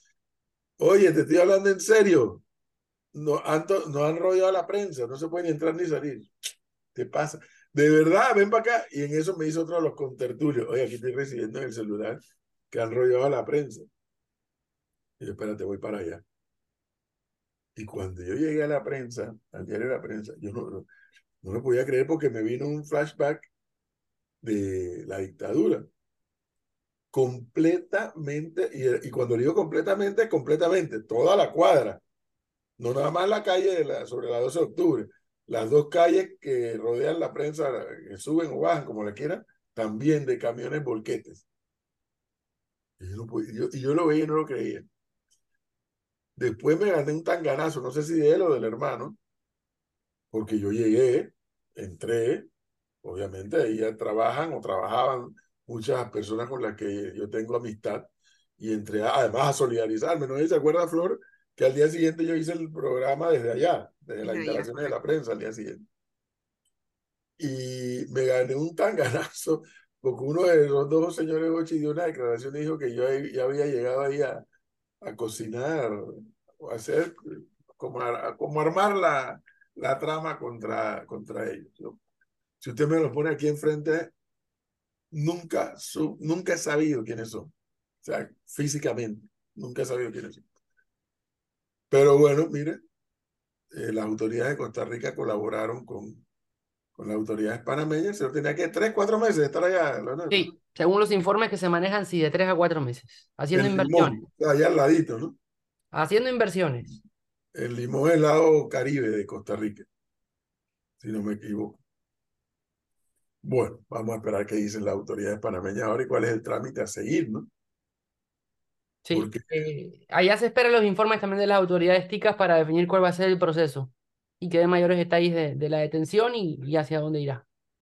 Oye, te estoy hablando en serio. No han, no han la prensa, no se puede ni entrar ni salir. ¿Qué pasa? De verdad, ven para acá. Y en eso me hizo otro de los contertulios. Oye, aquí estoy recibiendo en el celular que han rodeado a la prensa. Y yo, espérate, voy para allá. Y cuando yo llegué a la prensa, al diario de la prensa, yo no, no, no lo podía creer porque me vino un flashback de la dictadura. Completamente, y, y cuando digo completamente, completamente, toda la cuadra. No nada más la calle de la, sobre la 12 de octubre. Las dos calles que rodean la prensa, que suben o bajan, como le quieran, también de camiones volquetes. Y yo, yo, y yo lo veía y no lo creía. Después me gané un tanganazo, no sé si de él o del hermano, porque yo llegué, entré, obviamente ahí ya trabajan o trabajaban muchas personas con las que yo tengo amistad y entré además a solidarizarme. ¿No se acuerda, Flor? Que al día siguiente yo hice el programa desde allá, desde las instalaciones de la prensa al día siguiente. Y me gané un tanganazo porque uno de los dos señores Ochi dio una declaración y dijo que yo ya había llegado ahí a, a cocinar o hacer como, como armar la, la trama contra, contra ellos. Si usted me lo pone aquí enfrente, nunca, su, nunca he sabido quiénes son. O sea, físicamente, nunca he sabido quiénes son. Pero bueno, mire, eh, las autoridades de Costa Rica colaboraron con, con las autoridades panameñas. Se tenía que tres, cuatro meses estar allá. ¿no? Sí, según los informes que se manejan, sí, de tres a cuatro meses, haciendo inversiones. allá al ladito, ¿no? Haciendo inversiones. El Limón es el lado caribe de Costa Rica, si no me equivoco. Bueno, vamos a esperar qué dicen las autoridades panameñas ahora y cuál es el trámite a seguir, ¿no? Sí, Porque... eh, allá se esperan los informes también de las autoridades ticas para definir cuál va a ser el proceso y que dé mayores detalles de, de la detención y, y hacia dónde irá.